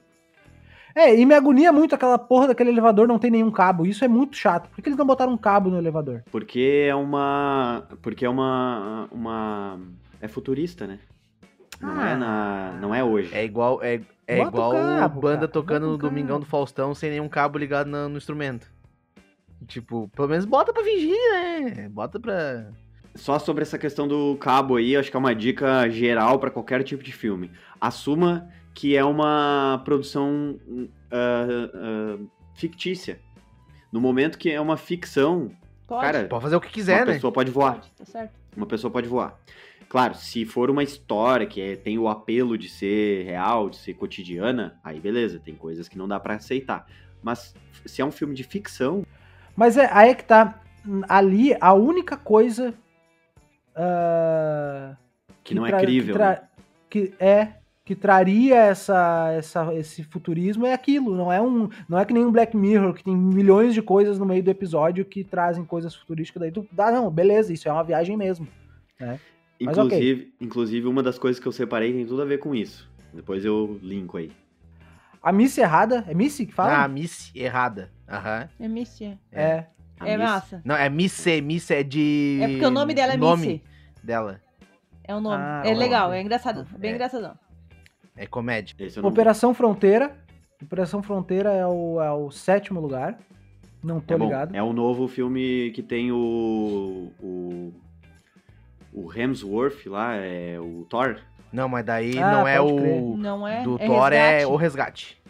A: É, e me agonia muito aquela porra daquele elevador não tem nenhum cabo. Isso é muito chato. Por que eles não botaram um cabo no elevador?
D: Porque é uma. Porque é uma. uma é futurista, né? Não
A: Ah.
D: é na. Não é hoje.
B: É igual, é, é
A: Bota
B: igual
A: cabo,
B: banda
A: cara,
B: tocando
A: bota
B: no
A: o
B: Domingão do Faustão sem nenhum cabo ligado no, no instrumento. Tipo, pelo menos bota pra fingir, né? Bota pra.
D: Só sobre essa questão do cabo aí, acho que é uma dica geral pra qualquer tipo de filme. Assuma que é uma produção ah, ah, fictícia. No momento que é uma ficção,
C: pode.
D: cara,
B: Pode fazer o que quiser,
D: uma
B: né?
D: pessoa pode voar.
C: Pode, tá certo.
D: Uma pessoa pode voar. Claro, se for uma história que é- tem o apelo de ser real, de ser cotidiana, aí beleza, tem coisas que não dá pra aceitar. Mas se é um filme de ficção,
A: Mas é, aí é que tá. Ali, a única coisa. ah,
D: que, não
A: tra-
D: é crível,
A: tra-
D: né?
A: que é que traria essa, essa, esse futurismo é aquilo, não é um, não é que nem um Black Mirror que tem milhões de coisas no meio do episódio que trazem coisas futurísticas daí tu dá não, beleza, isso é uma viagem mesmo, né? Mas ok.
D: Inclusive, inclusive, uma das coisas que eu separei tem tudo a ver com isso. Depois eu linko aí.
A: A Missy errada, é Missy que
B: Ah,
A: fala?
B: Miss errada. Aham.
C: É Missy.
A: é.
D: A
C: É
D: Miss-
C: massa.
B: Não, é Missy, Missy é de.
C: É porque o nome dela é
B: nome
C: Missy.
B: dela.
C: É o nome.
A: Ah,
C: é
A: ó,
C: legal,
A: ó.
C: é engraçado. Bem
B: É.
C: engraçadão.
B: É comédia.
D: Não vi.
A: Operação Fronteira. Operação Fronteira é o, é o sétimo lugar. Não tô
D: é bom.
A: ligado.
D: É o novo filme que tem o. O, o Hemsworth lá, é o Thor.
B: Não, mas daí
A: Ah,
B: não é o.
C: Não é.
B: Do
C: é
B: Thor é
C: resgate.
B: o resgate.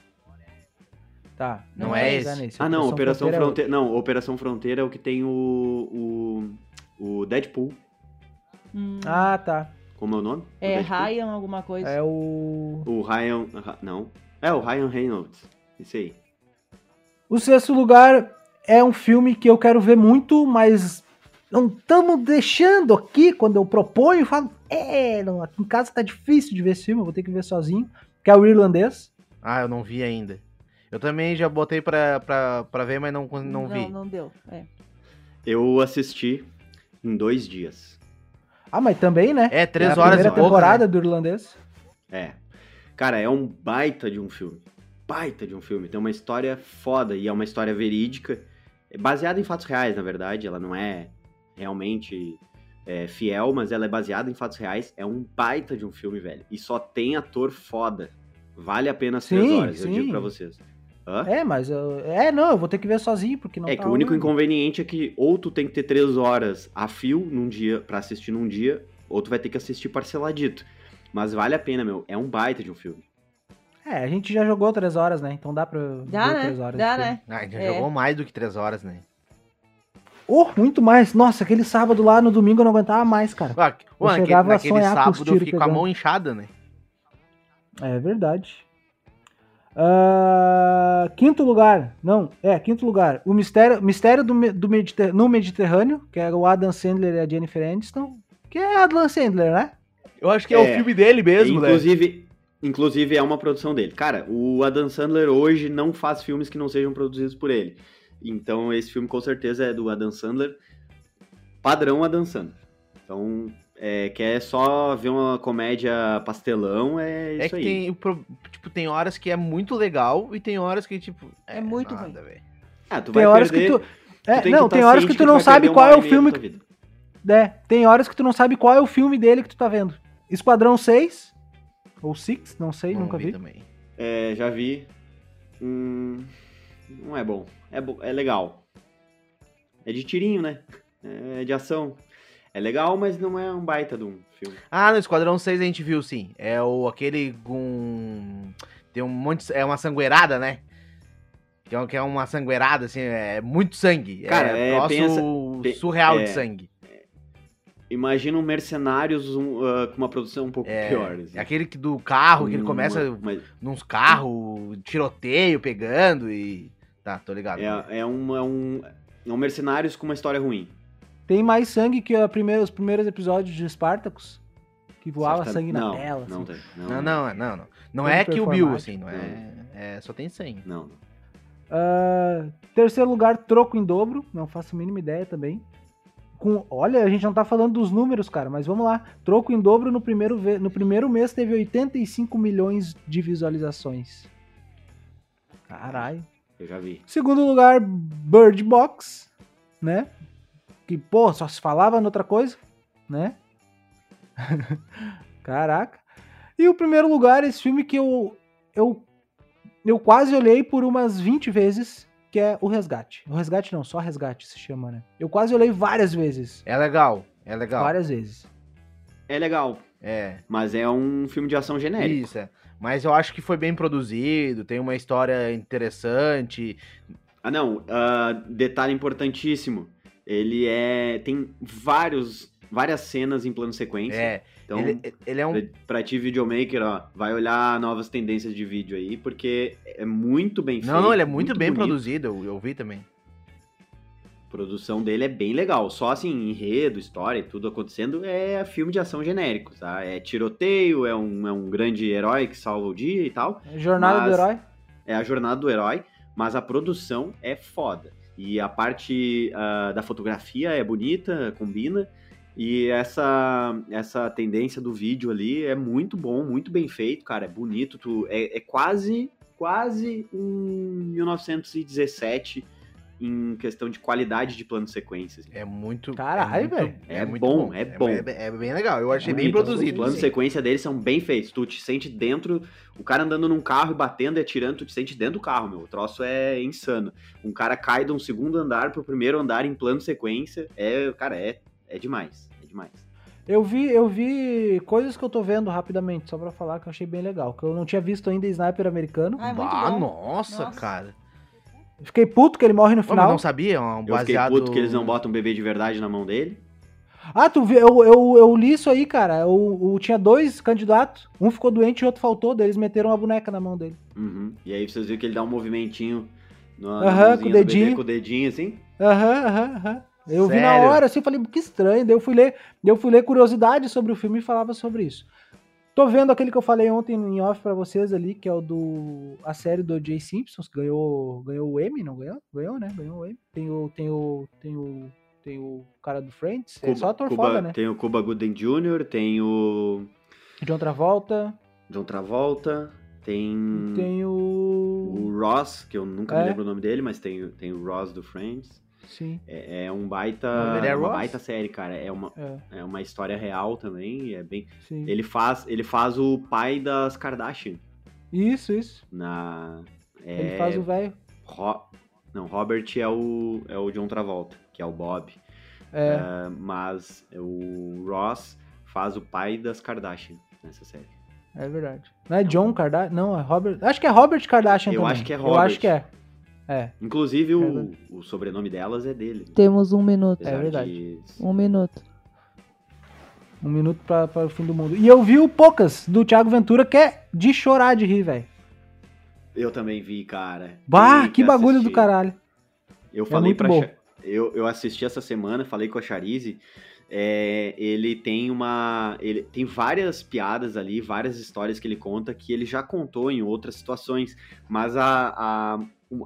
A: Tá.
B: Não
A: vou
B: é
A: pesquisar
B: esse.
A: nesse.
D: Ah, não, Operação
A: é
D: Fronteira. Não, Operação Fronteira é o que tem o. O, o Deadpool.
C: Hum.
A: Ah, tá.
D: Como é o nome?
C: é
D: O?
C: Ryan alguma coisa.
A: É o.
D: O Ryan. Não. É, o Ryan Reynolds. Isso aí.
A: O sexto lugar é um filme que eu quero ver muito, mas não estamos deixando aqui quando eu proponho. Eu falo, é, não, aqui em casa tá difícil de ver esse filme, eu vou ter que ver sozinho. Que é o irlandês.
B: Ah, eu não vi ainda. Eu também já botei pra, pra, pra ver, mas não, não, vi.
C: Não, deu. É.
D: Eu assisti em dois dias.
A: Ah, mas também, né?
B: É, três
A: é a
B: horas e
A: primeira
B: pouco.
A: temporada
B: né?
A: do irlandês.
D: É. Cara, é um baita de um filme. Baita de um filme. Tem uma história foda e é uma história verídica. É baseada em fatos reais, na verdade. Ela não é realmente é, fiel, mas ela é baseada em fatos reais. É um baita de um filme, velho. E só tem ator foda. Vale a pena as três
A: Sim,
D: horas, eu
A: sim.
D: digo pra vocês. Hã?
A: É, mas eu, é, não, eu vou ter que ver sozinho, porque não
D: É
A: tá
D: que o único inconveniente é que ou tu tem que ter três horas a fio num dia para assistir num dia, ou tu vai ter que assistir parceladito. Mas vale a pena, meu. É um baita de um filme.
A: É, a gente já jogou três horas, né? Então dá pra
C: Dá,
A: ver
C: né?
A: três horas.
C: Dá, né?
B: Ah, já
C: É.
B: jogou mais do que três horas, né?
A: Oh, muito mais. Nossa, aquele sábado lá no domingo eu não aguentava mais, cara.
B: Ah, Mano, aquele,
A: chegava a
B: naquele
A: sonhar com os
B: sábado eu fiquei com a mão inchada, né?
A: É verdade. Ah, quinto lugar. Não, é, quinto lugar. O Mistério, mistério do, do Mediter- no Mediterrâneo, que é o Adam Sandler e a Jennifer Aniston. Que é Adam Sandler, né?
B: Eu acho que
D: é o filme
B: dele mesmo,
D: inclusive, inclusive, é uma produção dele. Cara, o Adam Sandler hoje não faz filmes que não sejam produzidos por ele. Então, esse filme com certeza é do Adam Sandler. Padrão Adam Sandler. Então, é, quer só ver uma comédia pastelão, é isso
B: É que
D: aí.
B: tem, tipo, tem horas que é muito legal e tem horas que, tipo...
C: É muito
B: nada, velho.
D: Ah, tu
A: Tem
D: vai
A: horas
D: perder,
A: que tu. É,
D: tem
A: não,
D: tá
A: tem horas que tu não sabe qual é o filme.
D: vida.
A: É, tem horas que tu não sabe qual é o filme dele que tu tá vendo. Esquadrão 6. Ou Six, não sei,
B: Não
A: nunca vi.
B: também.
D: É, já vi. Hum, não é bom. É, bo- é legal. É de tirinho, né? É de ação. É legal, mas não é um baita de um filme.
B: Ah, no Esquadrão 6 a gente viu, sim. É o aquele com... Tem um monte... É uma sangueirada, né? Que é, que é uma sangueirada, assim, é muito sangue.
D: Cara,
B: é,
D: é, pensa- pe-
B: surreal
D: é.
B: de sangue.
D: Imagina um Mercenários um, ah, com uma produção um pouco
B: É,
D: pior. assim.
B: é aquele que do carro, que ele
D: Hum,
B: começa
D: mas
B: nos carros, tiroteio, pegando e... Tá, tô ligado.
D: É, é, um, é, um, é um Mercenários com uma história ruim.
A: Tem mais sangue que a primeira- os primeiros episódios de Spartacus. Que voava sangue
D: não,
A: na tela.
D: Não,
A: assim.
D: tem.
B: Não, não, não, não. Não, não
A: Todo
B: é que o Bill, assim, não é... é... Só tem sangue.
D: Não, não.
A: Ah, terceiro lugar, troco em dobro. Não faço a mínima ideia também. Com, olha, a gente não tá falando dos números, cara, mas vamos lá. Troco em dobro no primeiro, no primeiro mês teve 85 milhões de visualizações. Caralho.
D: Eu já vi.
A: Segundo lugar, Bird Box, né? Que, pô, só se falava noutra coisa, né? Caraca. E o primeiro lugar, esse filme que eu, eu, eu quase olhei por umas 20 vezes, que é O Resgate. O Resgate não, só Resgate se chama, né? Eu quase olhei várias vezes.
B: É legal, é legal.
A: Várias vezes.
D: É legal,
B: É,
D: mas é um filme de ação genérico.
B: isso, é. Mas eu acho que foi bem produzido, tem uma história interessante.
D: Ah, não. ah, detalhe importantíssimo. Ele é. Tem vários, várias cenas em plano sequência.
B: É,
D: Então,
B: ele, ele é um...
D: pra, ti, videomaker, ó, vai olhar novas tendências de vídeo aí, porque é muito bem feito.
B: Não, não, ele é muito, bem
D: bonito.
B: produzido, eu, eu vi também.
D: A produção dele é bem legal. Só assim, enredo, história e tudo acontecendo é filme de ação genérico, tá? É tiroteio, é um, é um grande herói que salva o dia e tal.
A: Jornada
D: Mas-
A: do Herói.
D: É a jornada do herói, mas a produção é foda. E a parte ah, da fotografia é bonita, combina. E essa, essa tendência do vídeo ali é muito bom, muito bem feito, cara. É bonito. Tu, é, é quase, quase um 1917 em questão de qualidade de plano sequências.
B: É muito.
A: Caralho,
B: muito-
A: velho.
D: É
B: muito
D: bom, é bom.
B: É, é bem legal. Eu achei bem
D: Bonito.
B: produzido.
D: Os planos sequência deles são bem feitos. Tu te sente dentro, o cara andando num carro e batendo e atirando, tu te sente dentro do carro, meu. O troço é insano. Um cara cai de um segundo andar pro primeiro andar em plano de sequência. É, cara, é, é demais. É demais.
A: Eu vi, eu vi coisas que eu tô vendo rapidamente, só pra falar que eu achei bem legal. Que eu não tinha visto ainda Sniper americano.
C: Ah, é muito
B: Ah,
C: bom.
B: nossa,
C: Nossa.
B: cara.
A: Fiquei puto que ele morre no
B: Pô, mas
A: final.
B: não sabia? É Um
D: Eu fiquei
B: baseado...
D: puto que eles não botam um bebê de verdade na mão dele.
A: Ah, tu viu? Eu, eu, eu li isso aí, cara. Eu, eu tinha dois candidatos. Um ficou doente e o outro faltou. Daí eles meteram uma boneca na mão dele.
D: Uhum. E aí vocês viram que ele dá um movimentinho no,
A: com o
D: do bebê,
A: dedinho.
D: com o dedinho assim.
A: Aham, aham, aham. Eu vi na
B: Sério?
A: hora, assim, falei, que estranho. Daí eu fui ler, daí eu fui ler curiosidade sobre o filme e falava sobre isso. Tô vendo aquele que eu falei ontem em off pra vocês ali, que é o do. a série do Jay Simpsons, que ganhou, ganhou o Emmy, não ganhou? Ganhou, né? Ganhou o Emmy. Tem o. Tem o. Tem o. Tem o cara do Friends. é só ator
D: Cuba-
A: foda, né?
D: Tem o Cuba Gooding Jr., tem o
A: John Travolta.
D: John Travolta, tem,
A: Tem o.
D: o Ross, que eu nunca
A: É.
D: me lembro o nome dele, mas tem, tem o Ross do Friends.
A: Sim.
D: É, é um baita,
B: é
D: uma baita série, cara. É uma,
A: É,
D: é uma história real também. É bem.
A: sim.
D: Ele faz, ele faz o pai das Kardashian
A: Isso, isso.
D: na. É,
A: Ele faz o velho.
D: Ro- Não, Robert é o é o John Travolta, que é o Bob.
A: É.
D: É, mas o Ross faz o pai das Kardashian nessa série.
A: É verdade. Não é John Kardashian? Não, é Robert. Acho que é Robert Kardashian
D: Eu
A: também.
D: acho que é
A: Eu
D: Robert.
A: acho que é. É.
D: Inclusive
A: É
D: o, o sobrenome delas é dele.
F: Temos um minuto.
D: apesar
A: É verdade.
D: de-
F: Um minuto.
A: Um minuto pra, para o fim do mundo. E eu vi o Poucas, do Thiago Ventura, que é de chorar de rir, velho.
D: Eu também vi, cara.
A: Bah,
D: Tem
A: que bagulho
D: assistir.
A: do caralho.
D: Eu falei
A: muito
D: pra
A: bom.
D: Eu, eu assisti essa semana, falei com a Charize. é, ele tem uma. Ele tem várias piadas ali, várias histórias que ele conta que ele já contou em outras situações. Mas a, a,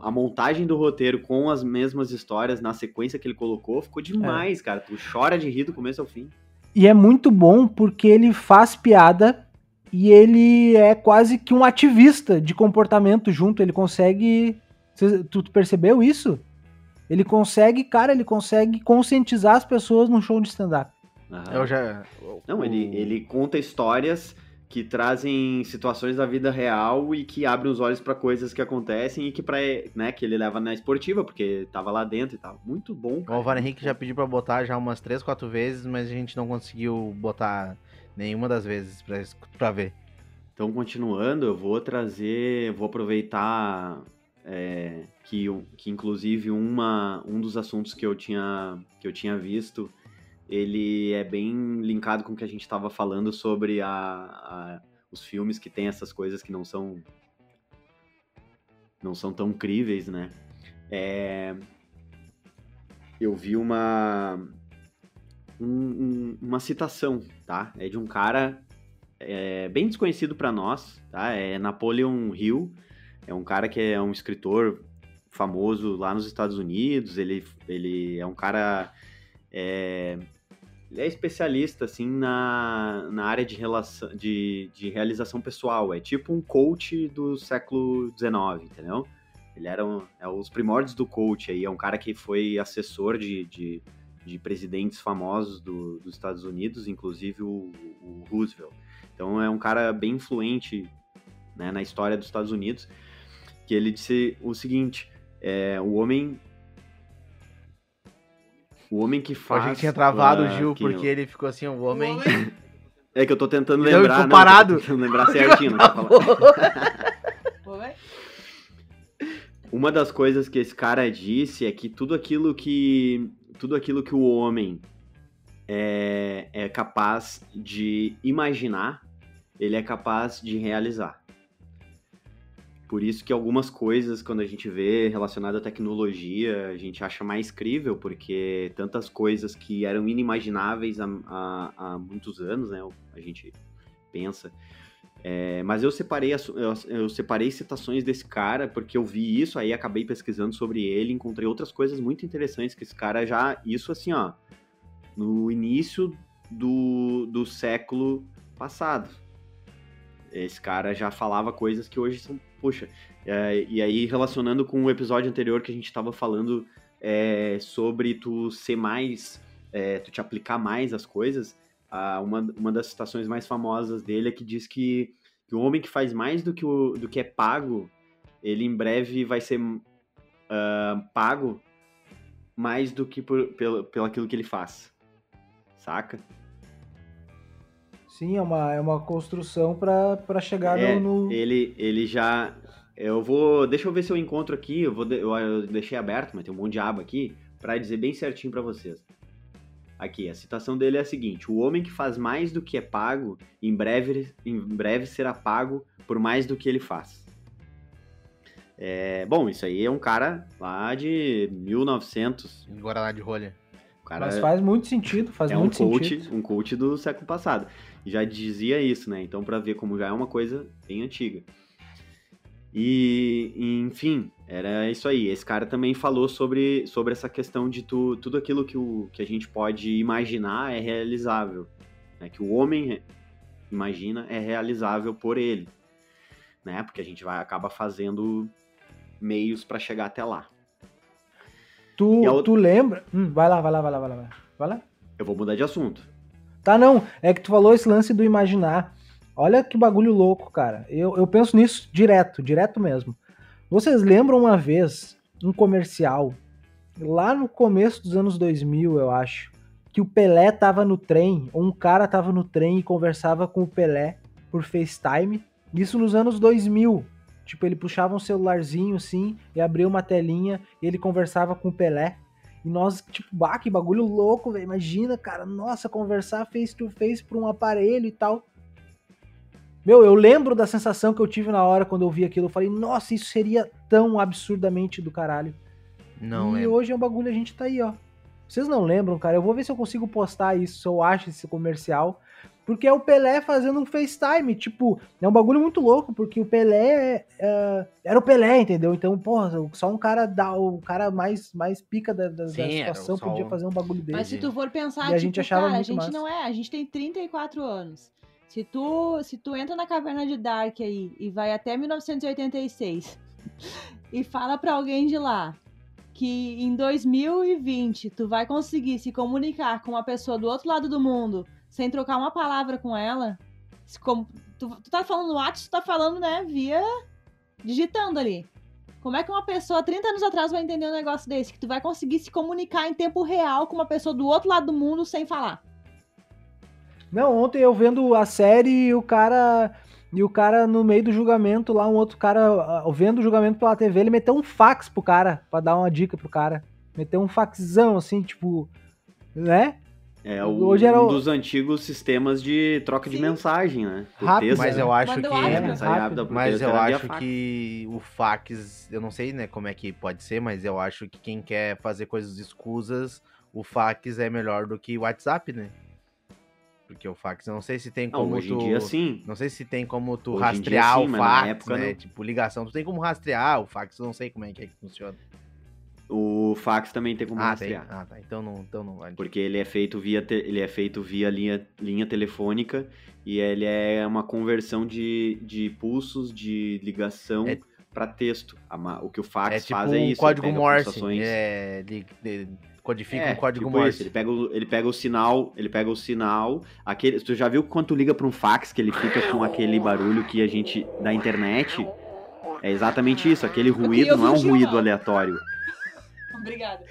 D: a montagem do roteiro com as mesmas histórias na sequência que ele colocou ficou demais, cara. Tu chora de rir do começo ao fim.
A: E é muito bom porque ele faz piada e ele é quase que um ativista de comportamento junto. Ele consegue. Tu percebeu isso? Ele consegue, cara, ele consegue conscientizar as pessoas num show de stand-up.
D: Aham.
B: Eu já.
D: Não, ele, ele conta histórias que trazem situações da vida real e que abrem os olhos pra coisas que acontecem e que para né, que ele leva na esportiva, porque tava lá dentro e tal. Muito bom.
B: O
D: cara.
B: Alvar Henrique já pediu pra botar já umas 3, 4 vezes, mas a gente não conseguiu botar nenhuma das vezes pra ver.
D: Então, continuando, eu vou trazer, vou aproveitar é, que, o- que inclusive uma, um dos assuntos que eu tinha que eu tinha visto, ele é bem linkado com o que a gente estava falando sobre a, a- os filmes que tem essas coisas que não são não são tão críveis, né? É, eu vi uma um- um- uma citação, tá? É de um cara é, bem desconhecido para nós, tá? É Napoleon Hill, é um cara que é um escritor famoso lá nos Estados Unidos. Ele, ele é um cara é, ele é especialista assim na, na área de, relação, de, de realização pessoal. É tipo um coach do século XIX, entendeu? Ele era um, é os primórdios do coach aí. É um cara que foi assessor de, de, de presidentes famosos do, dos Estados Unidos, inclusive o, o Roosevelt. Então é um cara bem influente né, na história dos Estados Unidos, que ele disse o seguinte: é, o homem, o homem que
B: Eu
D: faz.
B: achei que tinha travado o Gil,
D: que-
B: porque ele ficou assim, o homem.
D: É que eu tô tentando
B: Não, ele
D: lembrar, não, eu tô
B: parado.
D: tentando lembrar certinho. não tô.
C: Oi?
D: Uma das coisas que esse cara disse é que tudo aquilo que tudo aquilo que o homem é, é capaz de imaginar, ele é capaz de realizar. Por isso que algumas coisas, quando a gente vê relacionado à tecnologia, a gente acha mais crível, porque tantas coisas que eram inimagináveis há, há, há muitos anos, né? A gente pensa. É, mas eu separei, eu separei citações desse cara porque eu vi isso, aí acabei pesquisando sobre ele, encontrei outras coisas muito interessantes que esse cara já. Isso assim, ó. No início do, do século passado. Esse cara já falava coisas que hoje são. Puxa. é, e aí, relacionando com o episódio anterior que a gente estava falando é, sobre tu ser mais. é, tu te aplicar mais as coisas. uma, uma das citações mais famosas dele é que diz que, que o homem que faz mais do que, o, do que é pago, ele em breve vai ser ah, pago mais do que por, pelo, pelo aquilo que ele faz. Saca?
A: Sim, é uma, é uma construção pra pra chegar
D: É,
A: no.
D: Ele, ele já. Eu vou. Deixa eu ver se eu encontro aqui. Eu, vou eu, eu deixei aberto, mas tem um monte de aba aqui. Pra dizer bem certinho pra vocês. Aqui, a citação dele é a seguinte: O homem que faz mais do que é pago, em breve, em breve será pago por mais do que ele faz. É, bom, isso aí é um cara lá de 1900.
B: Guaraná de rolha.
D: Cara
A: Mas faz muito sentido, faz
D: é um
A: muito
D: coach,
A: sentido.
D: um coach do século passado. Já dizia isso, né? Então, pra ver como já é uma coisa bem antiga. E, enfim, era isso aí. Esse cara também falou sobre, sobre essa questão de tu, tudo aquilo que, o, que a gente pode imaginar é realizável. Né? Que o homem imagina é realizável por ele. Né? Porque a gente vai acaba fazendo meios pra chegar até lá.
A: Tu,
D: outra-
A: tu lembra? Hum, vai lá, vai lá, vai lá. vai lá. Vai lá.
D: Eu vou mudar de assunto.
A: Tá, não. É que tu falou esse lance do imaginar. Olha que bagulho louco, cara. Eu, eu penso nisso direto, direto mesmo. Vocês lembram uma vez um comercial, lá no começo dos anos 2000, eu acho, que o Pelé tava no trem, ou um cara tava no trem e conversava com o Pelé por FaceTime? Isso nos anos 2000. Tipo, ele puxava um celularzinho assim e abria uma telinha e ele conversava com o Pelé. E nós, tipo, bah, que bagulho louco, velho. Imagina, cara, nossa, conversar face to face por um aparelho e tal. Meu, eu lembro da sensação que eu tive na hora quando eu vi aquilo. Eu falei, nossa, isso seria tão absurdamente do caralho.
B: Não
A: e
B: é.
A: hoje é um bagulho, a gente tá aí, ó. Vocês não lembram, cara? Eu vou ver se eu consigo postar isso, se eu acho esse comercial. Porque é o Pelé fazendo um FaceTime. Tipo, é um bagulho muito louco, porque o Pelé é, era o Pelé, entendeu? Então, porra, só um cara da, o cara mais, mais pica da, da, da
B: Sim, era
A: situação
B: só
A: podia
B: um-
A: fazer um bagulho desse.
C: Mas se tu for pensar,
A: E a
C: tipo,
A: gente achava
C: cara, a gente
A: massa.
C: não é, a gente tem 34 anos. Se tu, se tu entra na caverna de Dark aí e vai até 1986 e fala pra alguém de lá que em 2020 tu vai conseguir se comunicar com uma pessoa do outro lado do mundo sem trocar uma palavra com ela, se com- tu, tu tá falando no WhatsApp, tu tá falando, né, via digitando ali. Como é que uma pessoa 30 anos atrás vai entender um negócio desse? Que tu vai conseguir se comunicar em tempo real com uma pessoa do outro lado do mundo sem falar.
A: Não, ontem eu vendo a série e o cara. E o cara, no meio do julgamento, lá, um outro cara, ah, vendo o julgamento pela TV, ele meteu um fax pro cara, pra dar uma dica pro cara. Meteu um faxão, assim, tipo. Né?
D: É o,
A: Hoje era
D: um
A: o-
D: dos antigos sistemas de troca de
C: Sim.
D: mensagem, né?
A: Rápido,
B: Mas
A: né?
B: eu acho que.
C: o
D: É,
A: Rápido.
B: Mas eu acho
D: fax.
B: que o fax, eu não sei, né, como é que pode ser, mas eu acho que quem quer fazer coisas escusas, o fax é melhor do que o WhatsApp, né? Porque o fax, eu não sei se tem
D: Não,
B: como
D: hoje
B: tu...
D: em dia sim.
B: Não sei se tem como tu
D: Hoje em dia,
B: rastrear
D: sim,
B: o
D: mas na
B: fax,
D: época,
B: né?
D: não.
B: Tipo, ligação, tu tem como rastrear o fax, eu não sei como é que, é que funciona.
D: O fax também tem como
B: ah, tem.
D: rastrear.
B: Ah, tá. Então não, então não vale.
D: Porque ele é feito via, te- ele é feito via linha, linha telefônica e ele é uma conversão de, de pulsos de ligação
B: É-
D: para texto. O que o fax
B: É tipo
D: faz é
B: um
D: isso. ele
B: código
D: pega
B: Morse.
D: pulsações-
B: É, de- codifica
D: É,
B: um código
D: tipo
B: Morse.
D: isso, ele pega, o, ele pega o sinal, ele pega o sinal, aquele, tu já viu quando tu liga para um fax que ele fica com aquele barulho que a gente da internet? É exatamente isso, aquele ruído não é um ruído aleatório.
C: Obrigada.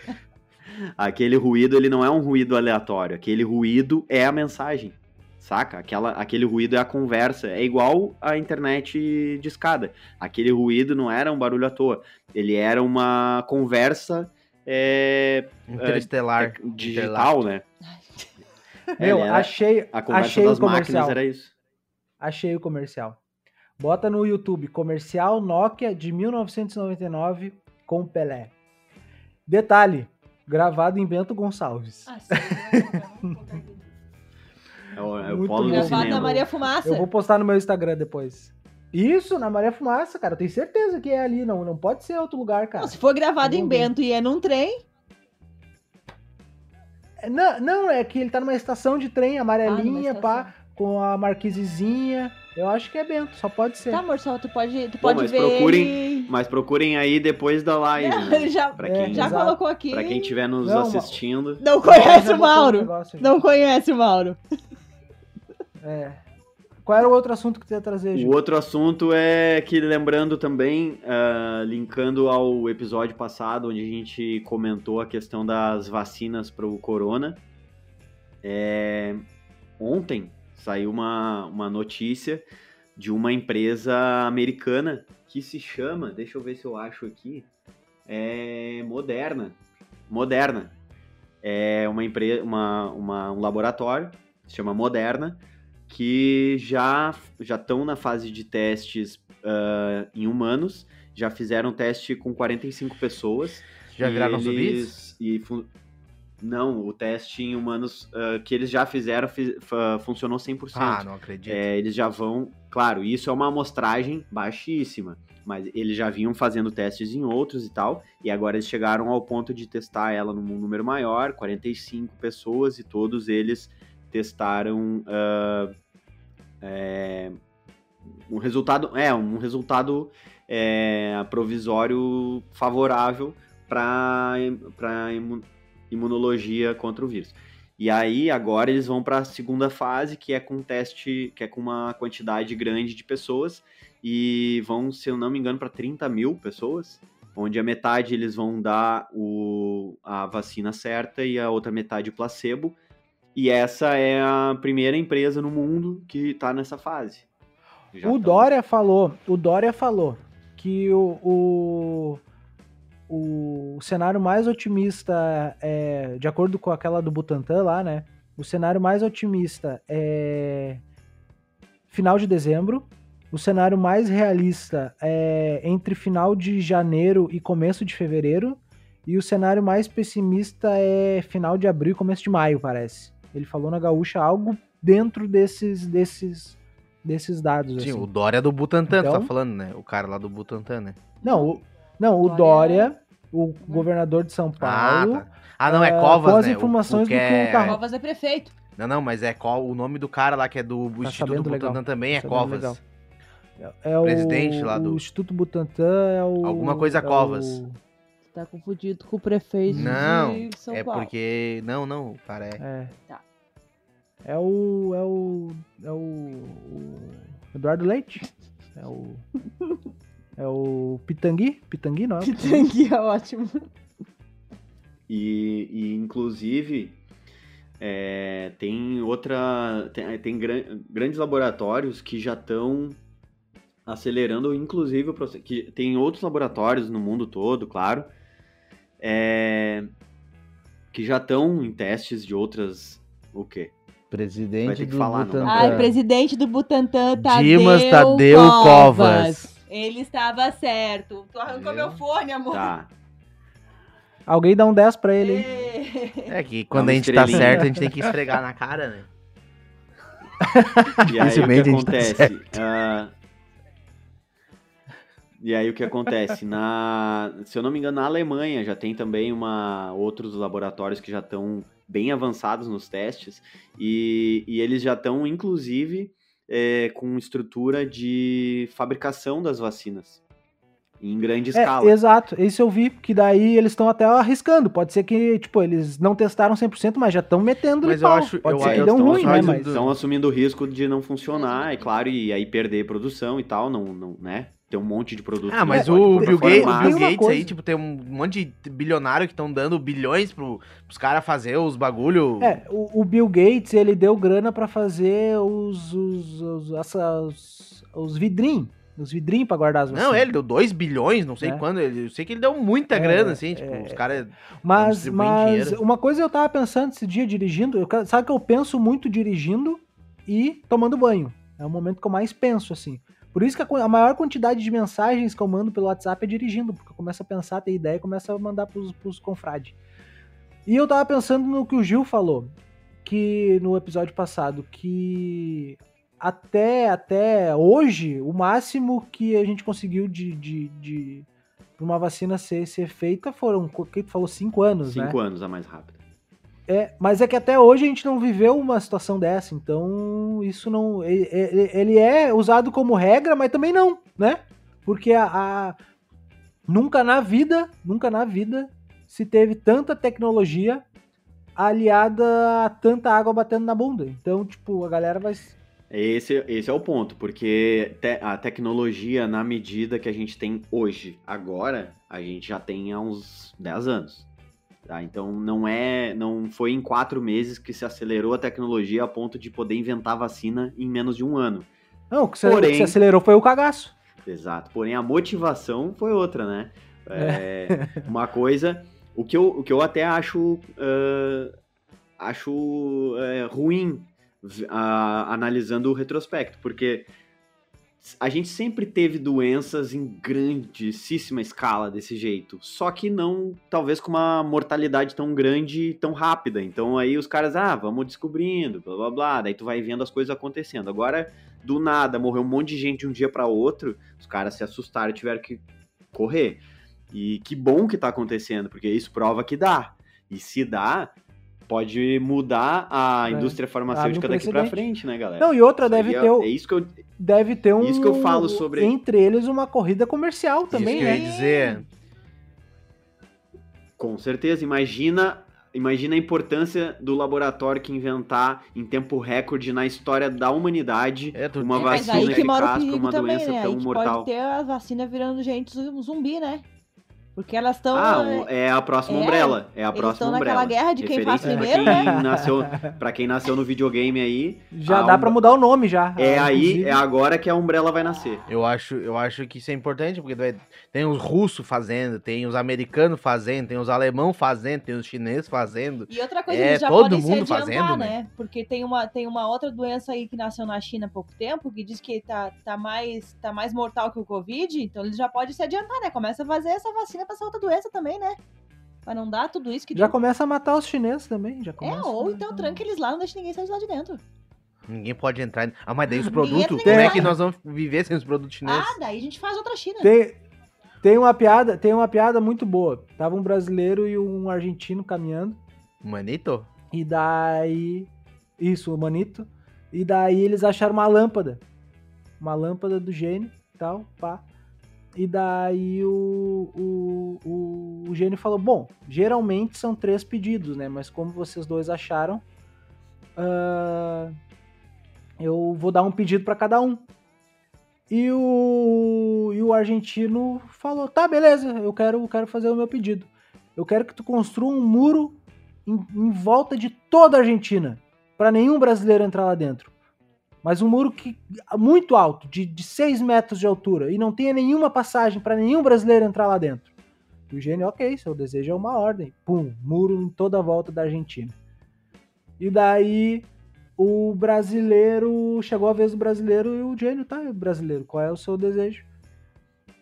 D: Aquele ruído, ele não é um ruído aleatório. Aquele ruído é a mensagem. Saca? Aquela, aquele ruído é a conversa. É igual a internet de escada. Aquele ruído não era um barulho à toa. Ele era uma conversa é,
B: Interestelar.
D: é, digital, né?
A: Meu,
D: era-
A: achei,
D: a conversa
A: achei
D: das
A: o comercial.
D: máquinas era isso.
A: Achei o comercial. Bota no YouTube, comercial Nokia de 1999 com Pelé. Detalhe, gravado em Bento Gonçalves.
C: Ah, sim, aqui.
D: É o, é o
A: Muito
D: polo do
C: na. Maria Fumaça.
A: Eu vou postar no meu Instagram depois. Isso, na Maria Fumaça, cara. Eu tenho certeza que é ali, não, não pode ser outro lugar, cara.
C: Não, se for gravado em
A: ver.
C: Bento e é num trem,
A: É, Não, não, é que ele tá numa estação de trem amarelinha,
C: Ah,
A: pá, com a marquisezinha. Eu acho que é Bento, só pode ser.
C: tá, amor, só tu pode, tu
D: Bom,
C: pode
D: mas
C: ver.
D: procurem- Mas procurem aí depois da live.
C: Não,
D: né?
C: ele já,
D: Pra
A: É,
D: quem,
C: já
A: exato.
C: colocou aqui.
D: pra quem estiver nos
A: Não,
D: assistindo.
C: Não
A: Já
C: conhece o Mauro.
A: negócio.
C: Não conhece o Mauro.
A: É. Qual era o outro assunto que tu ia trazer,
D: O
A: Gil?
D: outro assunto é que, lembrando também, ah, linkando ao episódio passado, onde a gente comentou a questão das vacinas para o corona, é, ontem saiu uma, uma notícia de uma empresa americana que se chama, deixa eu ver se eu acho aqui, é Moderna. Moderna. É uma empresa, uma, uma- um laboratório, se chama Moderna, que já já estão na fase de testes ah, em humanos, já fizeram teste com 45 pessoas.
B: Já
D: e
B: viraram zumbis?
D: eles- E fun- Não, o teste em humanos ah, que eles já fizeram fi- fa- funcionou 100%.
B: Ah, não acredito.
D: É, eles já vão. Claro, isso é uma amostragem baixíssima, mas eles já vinham fazendo testes em outros e tal, e agora eles chegaram ao ponto de testar ela num número maior 45 pessoas, e todos eles testaram. ah, é, um resultado. É, um resultado é, provisório favorável para imunologia contra o vírus. E aí, agora eles vão para a segunda fase, que é com um teste, que é com uma quantidade grande de pessoas, e vão, se eu não me engano, para 30 mil pessoas, onde a metade eles vão dar o, a vacina certa e a outra metade o placebo. E essa é a primeira empresa no mundo que está nessa fase. Já
A: O Dória falou, o Dória falou que o, o, o cenário mais otimista, é, de acordo com aquela do Butantan lá, né? O cenário mais otimista é final de dezembro. O cenário mais realista é entre final de janeiro e começo de fevereiro. E o cenário mais pessimista é final de abril e começo de maio, parece. Ele falou na Gaúcha algo dentro desses, desses, desses dados.
B: Sim,
A: assim.
B: o Dória do Butantan, tu
A: Então-
B: tá falando, né? O cara lá do Butantan, né?
A: Não, o, não, o
C: Dória-
A: Dória, o governador de São
B: Ah,
A: Paulo.
B: tá. Ah, não, é
A: ah,
B: Covas,
A: com as
B: né? O-
A: informações
B: o
A: do que o Carro-
C: Covas é prefeito.
B: Não, não, mas é qual o nome do cara lá que é do Instituto
A: sabendo legal.
B: Butantan também é
A: Tá
B: Covas.
A: legal. É o
B: presidente lá do-
A: o Instituto Butantan é o.
B: Alguma coisa
A: é
B: Covas.
A: o-
C: Tá confundido com o prefeito
B: Não,
C: de São
B: é
C: Paulo.
B: porque. Não, não, o cara é.
A: É.
C: Tá.
A: É o. É o. É o. o Eduardo Leite. É o. É o Pitangui? Pitangui, não é?
C: Pitangui é ótimo.
D: E, e, inclusive, é, tem outra. Tem, tem gran- grandes laboratórios que já estão acelerando, inclusive, o processo. Que tem outros laboratórios no mundo todo, claro, é, que já estão em testes de outras. O quê? Vai
F: Presidente
D: ter que
F: do
D: falar.
F: Butantan.
C: Ai, presidente do Butantan, Tadeu,
B: Dimas Tadeu Covas.
C: Ele estava certo. Tu arrancou meu fone, amor.
D: Tá.
A: Alguém dá um 10 pra ele, hein?
C: Ê.
B: É que quando
D: uma
B: a gente tá
D: estrelinha.
B: certo, a gente tem que esfregar na cara, né?
D: E aí o que
B: Dificilmente a gente tá
D: acontece? Ah, e aí o que acontece? Na, se eu não me engano, na Alemanha já tem também uma, outros laboratórios que já estão bem avançados nos testes e, e eles já estão, inclusive, é, com estrutura de fabricação das vacinas em grande
A: É,
D: escala.
A: exato, isso eu vi, que daí eles estão até arriscando. Pode ser que, tipo, eles não testaram 100%, mas já estão metendo
B: Mas eu
A: pau.
B: acho-
A: Pode
B: eu
A: ser
B: acho-
A: que deu
D: estão
A: ruim, né? Mas...
D: Estão assumindo o risco de não funcionar, é claro, e aí perder produção e tal, não, não, né? Ter um monte de produto.
B: Ah, mas
D: que não
B: o Bill, Gates, o Bill
A: Tem
B: Gates aí, tipo, tem um monte de bilionário que estão dando bilhões pro, pros caras fazer os bagulho.
A: É, o, o Bill Gates, ele deu grana pra fazer os, os, os, essa- os, os vidrinhos. Os vidrinhos pra guardar as
B: Não,
A: vacinas.
B: ele deu 2 bilhões, não sei
A: É.
B: quando. ele- Eu sei que ele deu muita
A: É,
B: grana, assim, tipo,
A: é.
B: os caras.
A: Mas, mas
B: dinheiro.
A: uma coisa eu tava pensando esse dia dirigindo, eu, sabe que eu penso muito dirigindo e tomando banho. É o momento que eu mais penso, assim. Por isso que a, a maior quantidade de mensagens que eu mando pelo WhatsApp é dirigindo, porque eu começo a pensar, ter ideia e começo a mandar pros, pros confrades. E eu tava pensando no que o Gil falou, que no episódio passado, que até, até hoje, o máximo que a gente conseguiu de, de, de uma vacina ser, ser feita foram, o que tu falou, cinco anos, né?
D: Cinco anos a mais rápida.
A: É, mas é que até hoje a gente não viveu uma situação dessa, então isso não. e- e- Ele é usado como regra, mas também não, né? Porque a, a- nunca na vida, nunca na vida se teve tanta tecnologia aliada a tanta água batendo na bunda. Então, tipo, a galera vai.
D: Esse, esse é o ponto, porque te- a tecnologia, na medida que a gente tem hoje, agora, a gente já tem há uns 10 anos. Tá? Então não é. Não foi em quatro meses que se acelerou a tecnologia a ponto de poder inventar vacina em menos de um ano.
A: Não, o que, se,
D: Porém-
A: o que se acelerou foi o cagaço.
D: Exato. Porém, a motivação foi outra, né? É, uma coisa. O que eu, o que eu até acho. ah, acho é, ruim ah, analisando o retrospecto, porque a gente sempre teve doenças em grandíssima escala desse jeito, só que não, talvez com uma mortalidade tão grande e tão rápida. Então aí os caras, ah, vamos descobrindo, blá blá blá, daí tu vai vendo as coisas acontecendo. Agora, do nada, morreu um monte de gente de um dia para outro, os caras se assustaram e tiveram que correr. E que bom que tá acontecendo, porque isso prova que dá. E se dá, pode mudar a
A: É,
D: indústria
A: abre
D: farmacêutica daqui pra
A: precedente.
D: frente, né, galera?
A: Não, e outra
D: Isso
A: deve
D: é,
A: ter, o-
D: é isso que eu,
A: deve ter um.
D: isso que eu falo sobre-
A: Entre eles uma corrida comercial também,
B: Isso que eu
A: né?
B: ia dizer.
D: Com certeza, imagina, imagina a importância do laboratório que inventar em tempo recorde na história da humanidade
B: É, tu-
D: uma
B: É,
C: Mas
D: vacina eficaz para uma
C: também,
D: doença
C: né?
D: tão
C: Aí que
D: mortal.
C: pode ter a vacina virando gente zum- zumbi, né? Porque elas estão.
D: Ah, é a próxima
C: é,
D: umbrella, é a
C: eles
D: próxima
C: estão naquela
D: umbrella.
C: guerra de quem faz primeiro,
D: pra
C: né?
D: quem nasceu, para quem nasceu no videogame aí,
A: Já dá
D: um-
A: pra mudar o nome já.
D: é
A: Ah,
D: aí,
A: inclusive.
D: é agora que a umbrella vai nascer.
B: Eu acho, eu acho que isso é importante, porque tem os russos fazendo, tem os americanos fazendo, tem os alemão fazendo, tem os chineses fazendo.
C: E outra coisa,
B: É,
C: eles já
B: todo
C: podem se
B: mundo
C: adiantar,
B: fazendo,
C: né?
B: né?
C: Porque tem uma, tem uma outra doença aí que nasceu na China há pouco tempo, que diz que tá, tá, mais, tá mais mortal que o Covid, então eles já podem se adiantar, né? Começa a fazer essa vacina pra essa outra doença também, né? Pra não dar tudo isso que
A: Já
C: deu.
A: começa a matar os chineses também. Já
C: É,
A: começa,
C: ou
A: né?
C: então tranca eles lá, não deixa ninguém sair de lá de dentro.
B: Ninguém pode entrar. Ah, mas daí os
C: Ninguém
B: produtos, como é que nós vamos viver sem os produtos chineses?
C: Ah, daí a gente faz outra China.
A: Tem, tem uma piada, tem uma piada muito boa. Tava um brasileiro e um argentino caminhando
B: Manito?
A: e daí isso, o manito. E daí eles acharam uma lâmpada, uma lâmpada do gênio, tal, pá. E daí o, o, o, o gênio falou: Bom, geralmente são três pedidos, né? Mas como vocês dois acharam, ah, eu vou dar um pedido para cada um. E o, e o argentino falou: Tá, beleza, eu quero, quero fazer o meu pedido. Eu quero que tu construa um muro em, em volta de toda a Argentina, para nenhum brasileiro entrar lá dentro. Mas um muro que muito alto, de, 6 metros de altura, e não tenha nenhuma passagem para nenhum brasileiro entrar lá dentro. E o gênio, ok, seu desejo é uma ordem. Pum, muro em toda a volta da Argentina. E daí o brasileiro, chegou a vez do brasileiro e o gênio, tá, brasileiro, qual é o seu desejo?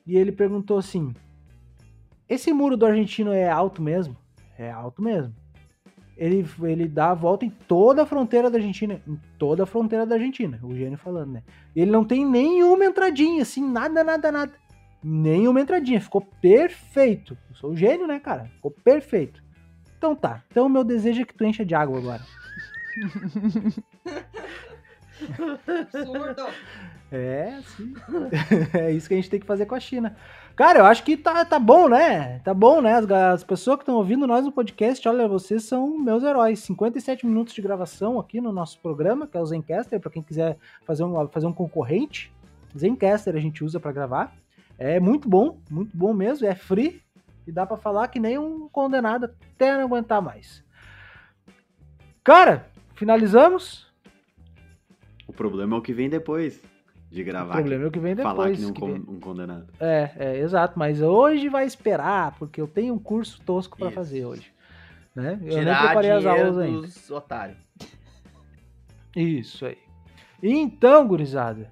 A: E ele perguntou assim: Esse muro do argentino é alto mesmo? É alto mesmo. Ele, ele dá a volta em toda a fronteira da Argentina. Em toda a fronteira da Argentina. O gênio falando, né? Ele não tem nenhuma entradinha, assim, nada, nada, nada. Nenhuma entradinha. Ficou perfeito. Eu sou o gênio, né, cara? Ficou perfeito. Então tá. Então meu desejo é que tu encha de água agora. É, sim. é isso que a gente tem que fazer com a China. Cara, eu acho que tá, tá bom, né? Tá bom, né? As, as pessoas que estão ouvindo nós no podcast, olha, vocês são meus heróis. 57 minutos de gravação aqui no nosso programa, que é o Zencaster, para quem quiser fazer um, fazer um concorrente. Zencaster a gente usa para gravar. É muito bom, muito bom mesmo. É free e dá para falar que nem um condenado até não aguentar mais. Cara, finalizamos.
D: O problema é o que vem depois de
A: O
D: gravar.
A: problema é o que vem depois.
D: falar que nem um,
A: que
D: con- um condenado.
A: É, é, exato. Mas hoje vai esperar, porque eu tenho um curso tosco pra
B: Isso.
A: fazer hoje. Né? Eu nem
B: Tirar
A: preparei as aulas ainda.
B: dos otários.
A: Isso aí. Então, gurizada,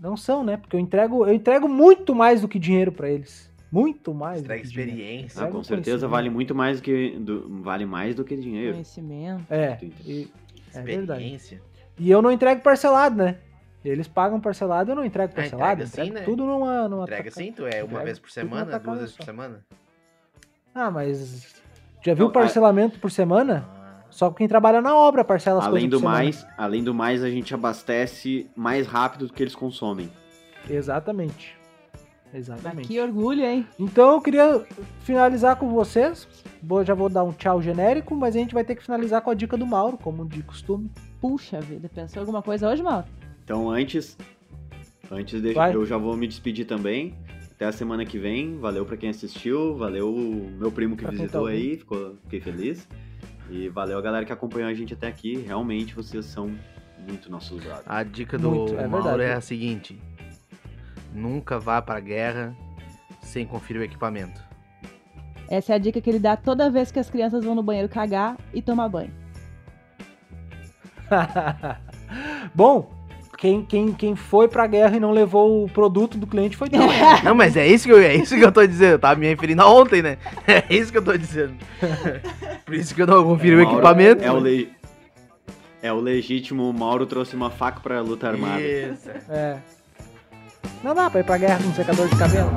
A: Não são, né? Porque eu entrego, eu entrego muito mais do que dinheiro pra eles. Muito mais. do
B: Entrega experiência.
D: Ah, com
A: o
D: certeza vale muito mais do que do- vale mais do que dinheiro.
F: Conhecimento.
A: É, e- é verdade. E eu não entrego parcelado, né? Eles pagam parcelado, eu não entrego
B: Ah,
A: parcelado.
B: entrega sim,
A: entrego
B: né?
A: tudo numa, numa
B: Entrega
A: taca-
B: sim, tu é uma
A: Entrega
B: vez por semana, duas vezes por semana?
A: Ah, mas já viu
D: Não,
A: parcelamento por semana?
B: Ah,
A: Só quem trabalha na obra parcela as
D: Além
A: coisas
D: do
A: por semana.
D: mais, além do mais, a gente abastece mais rápido do que eles consomem.
A: Exatamente. Exatamente.
F: que orgulho, hein?
A: Então eu queria finalizar com vocês. Vou- já vou dar um tchau genérico, mas a gente vai ter que finalizar com a dica do Mauro, como de costume.
F: Puxa vida, pensou alguma coisa hoje, Mauro?
D: Então antes, antes de,
A: Vai.
D: eu já vou me despedir também. Até a semana que vem. Valeu pra quem assistiu, valeu o meu primo que
A: Pra quem
D: visitou
A: tá
D: aí, ficou, fiquei feliz. E valeu a galera que acompanhou a gente até aqui. Realmente vocês são muito nossos brothers.
B: A dica do
A: Muito, é
B: Mauro
A: verdade.
B: é a seguinte: nunca vá pra guerra sem conferir o equipamento.
F: Essa é a dica que ele dá toda vez que as crianças vão no banheiro cagar e tomar banho.
A: Bom, quem, quem, quem foi pra guerra e não levou o produto do cliente foi tu.
B: Não, mas é isso que eu, é isso que eu tô dizendo. Eu tava me referindo a ontem, né? É isso que eu tô dizendo. Por isso que eu não conferi o
D: Mauro
B: equipamento.
D: É o, le- é o legítimo. O Mauro trouxe uma faca pra luta armada.
B: Isso.
A: É. Não dá pra ir pra guerra com um secador de cabelo.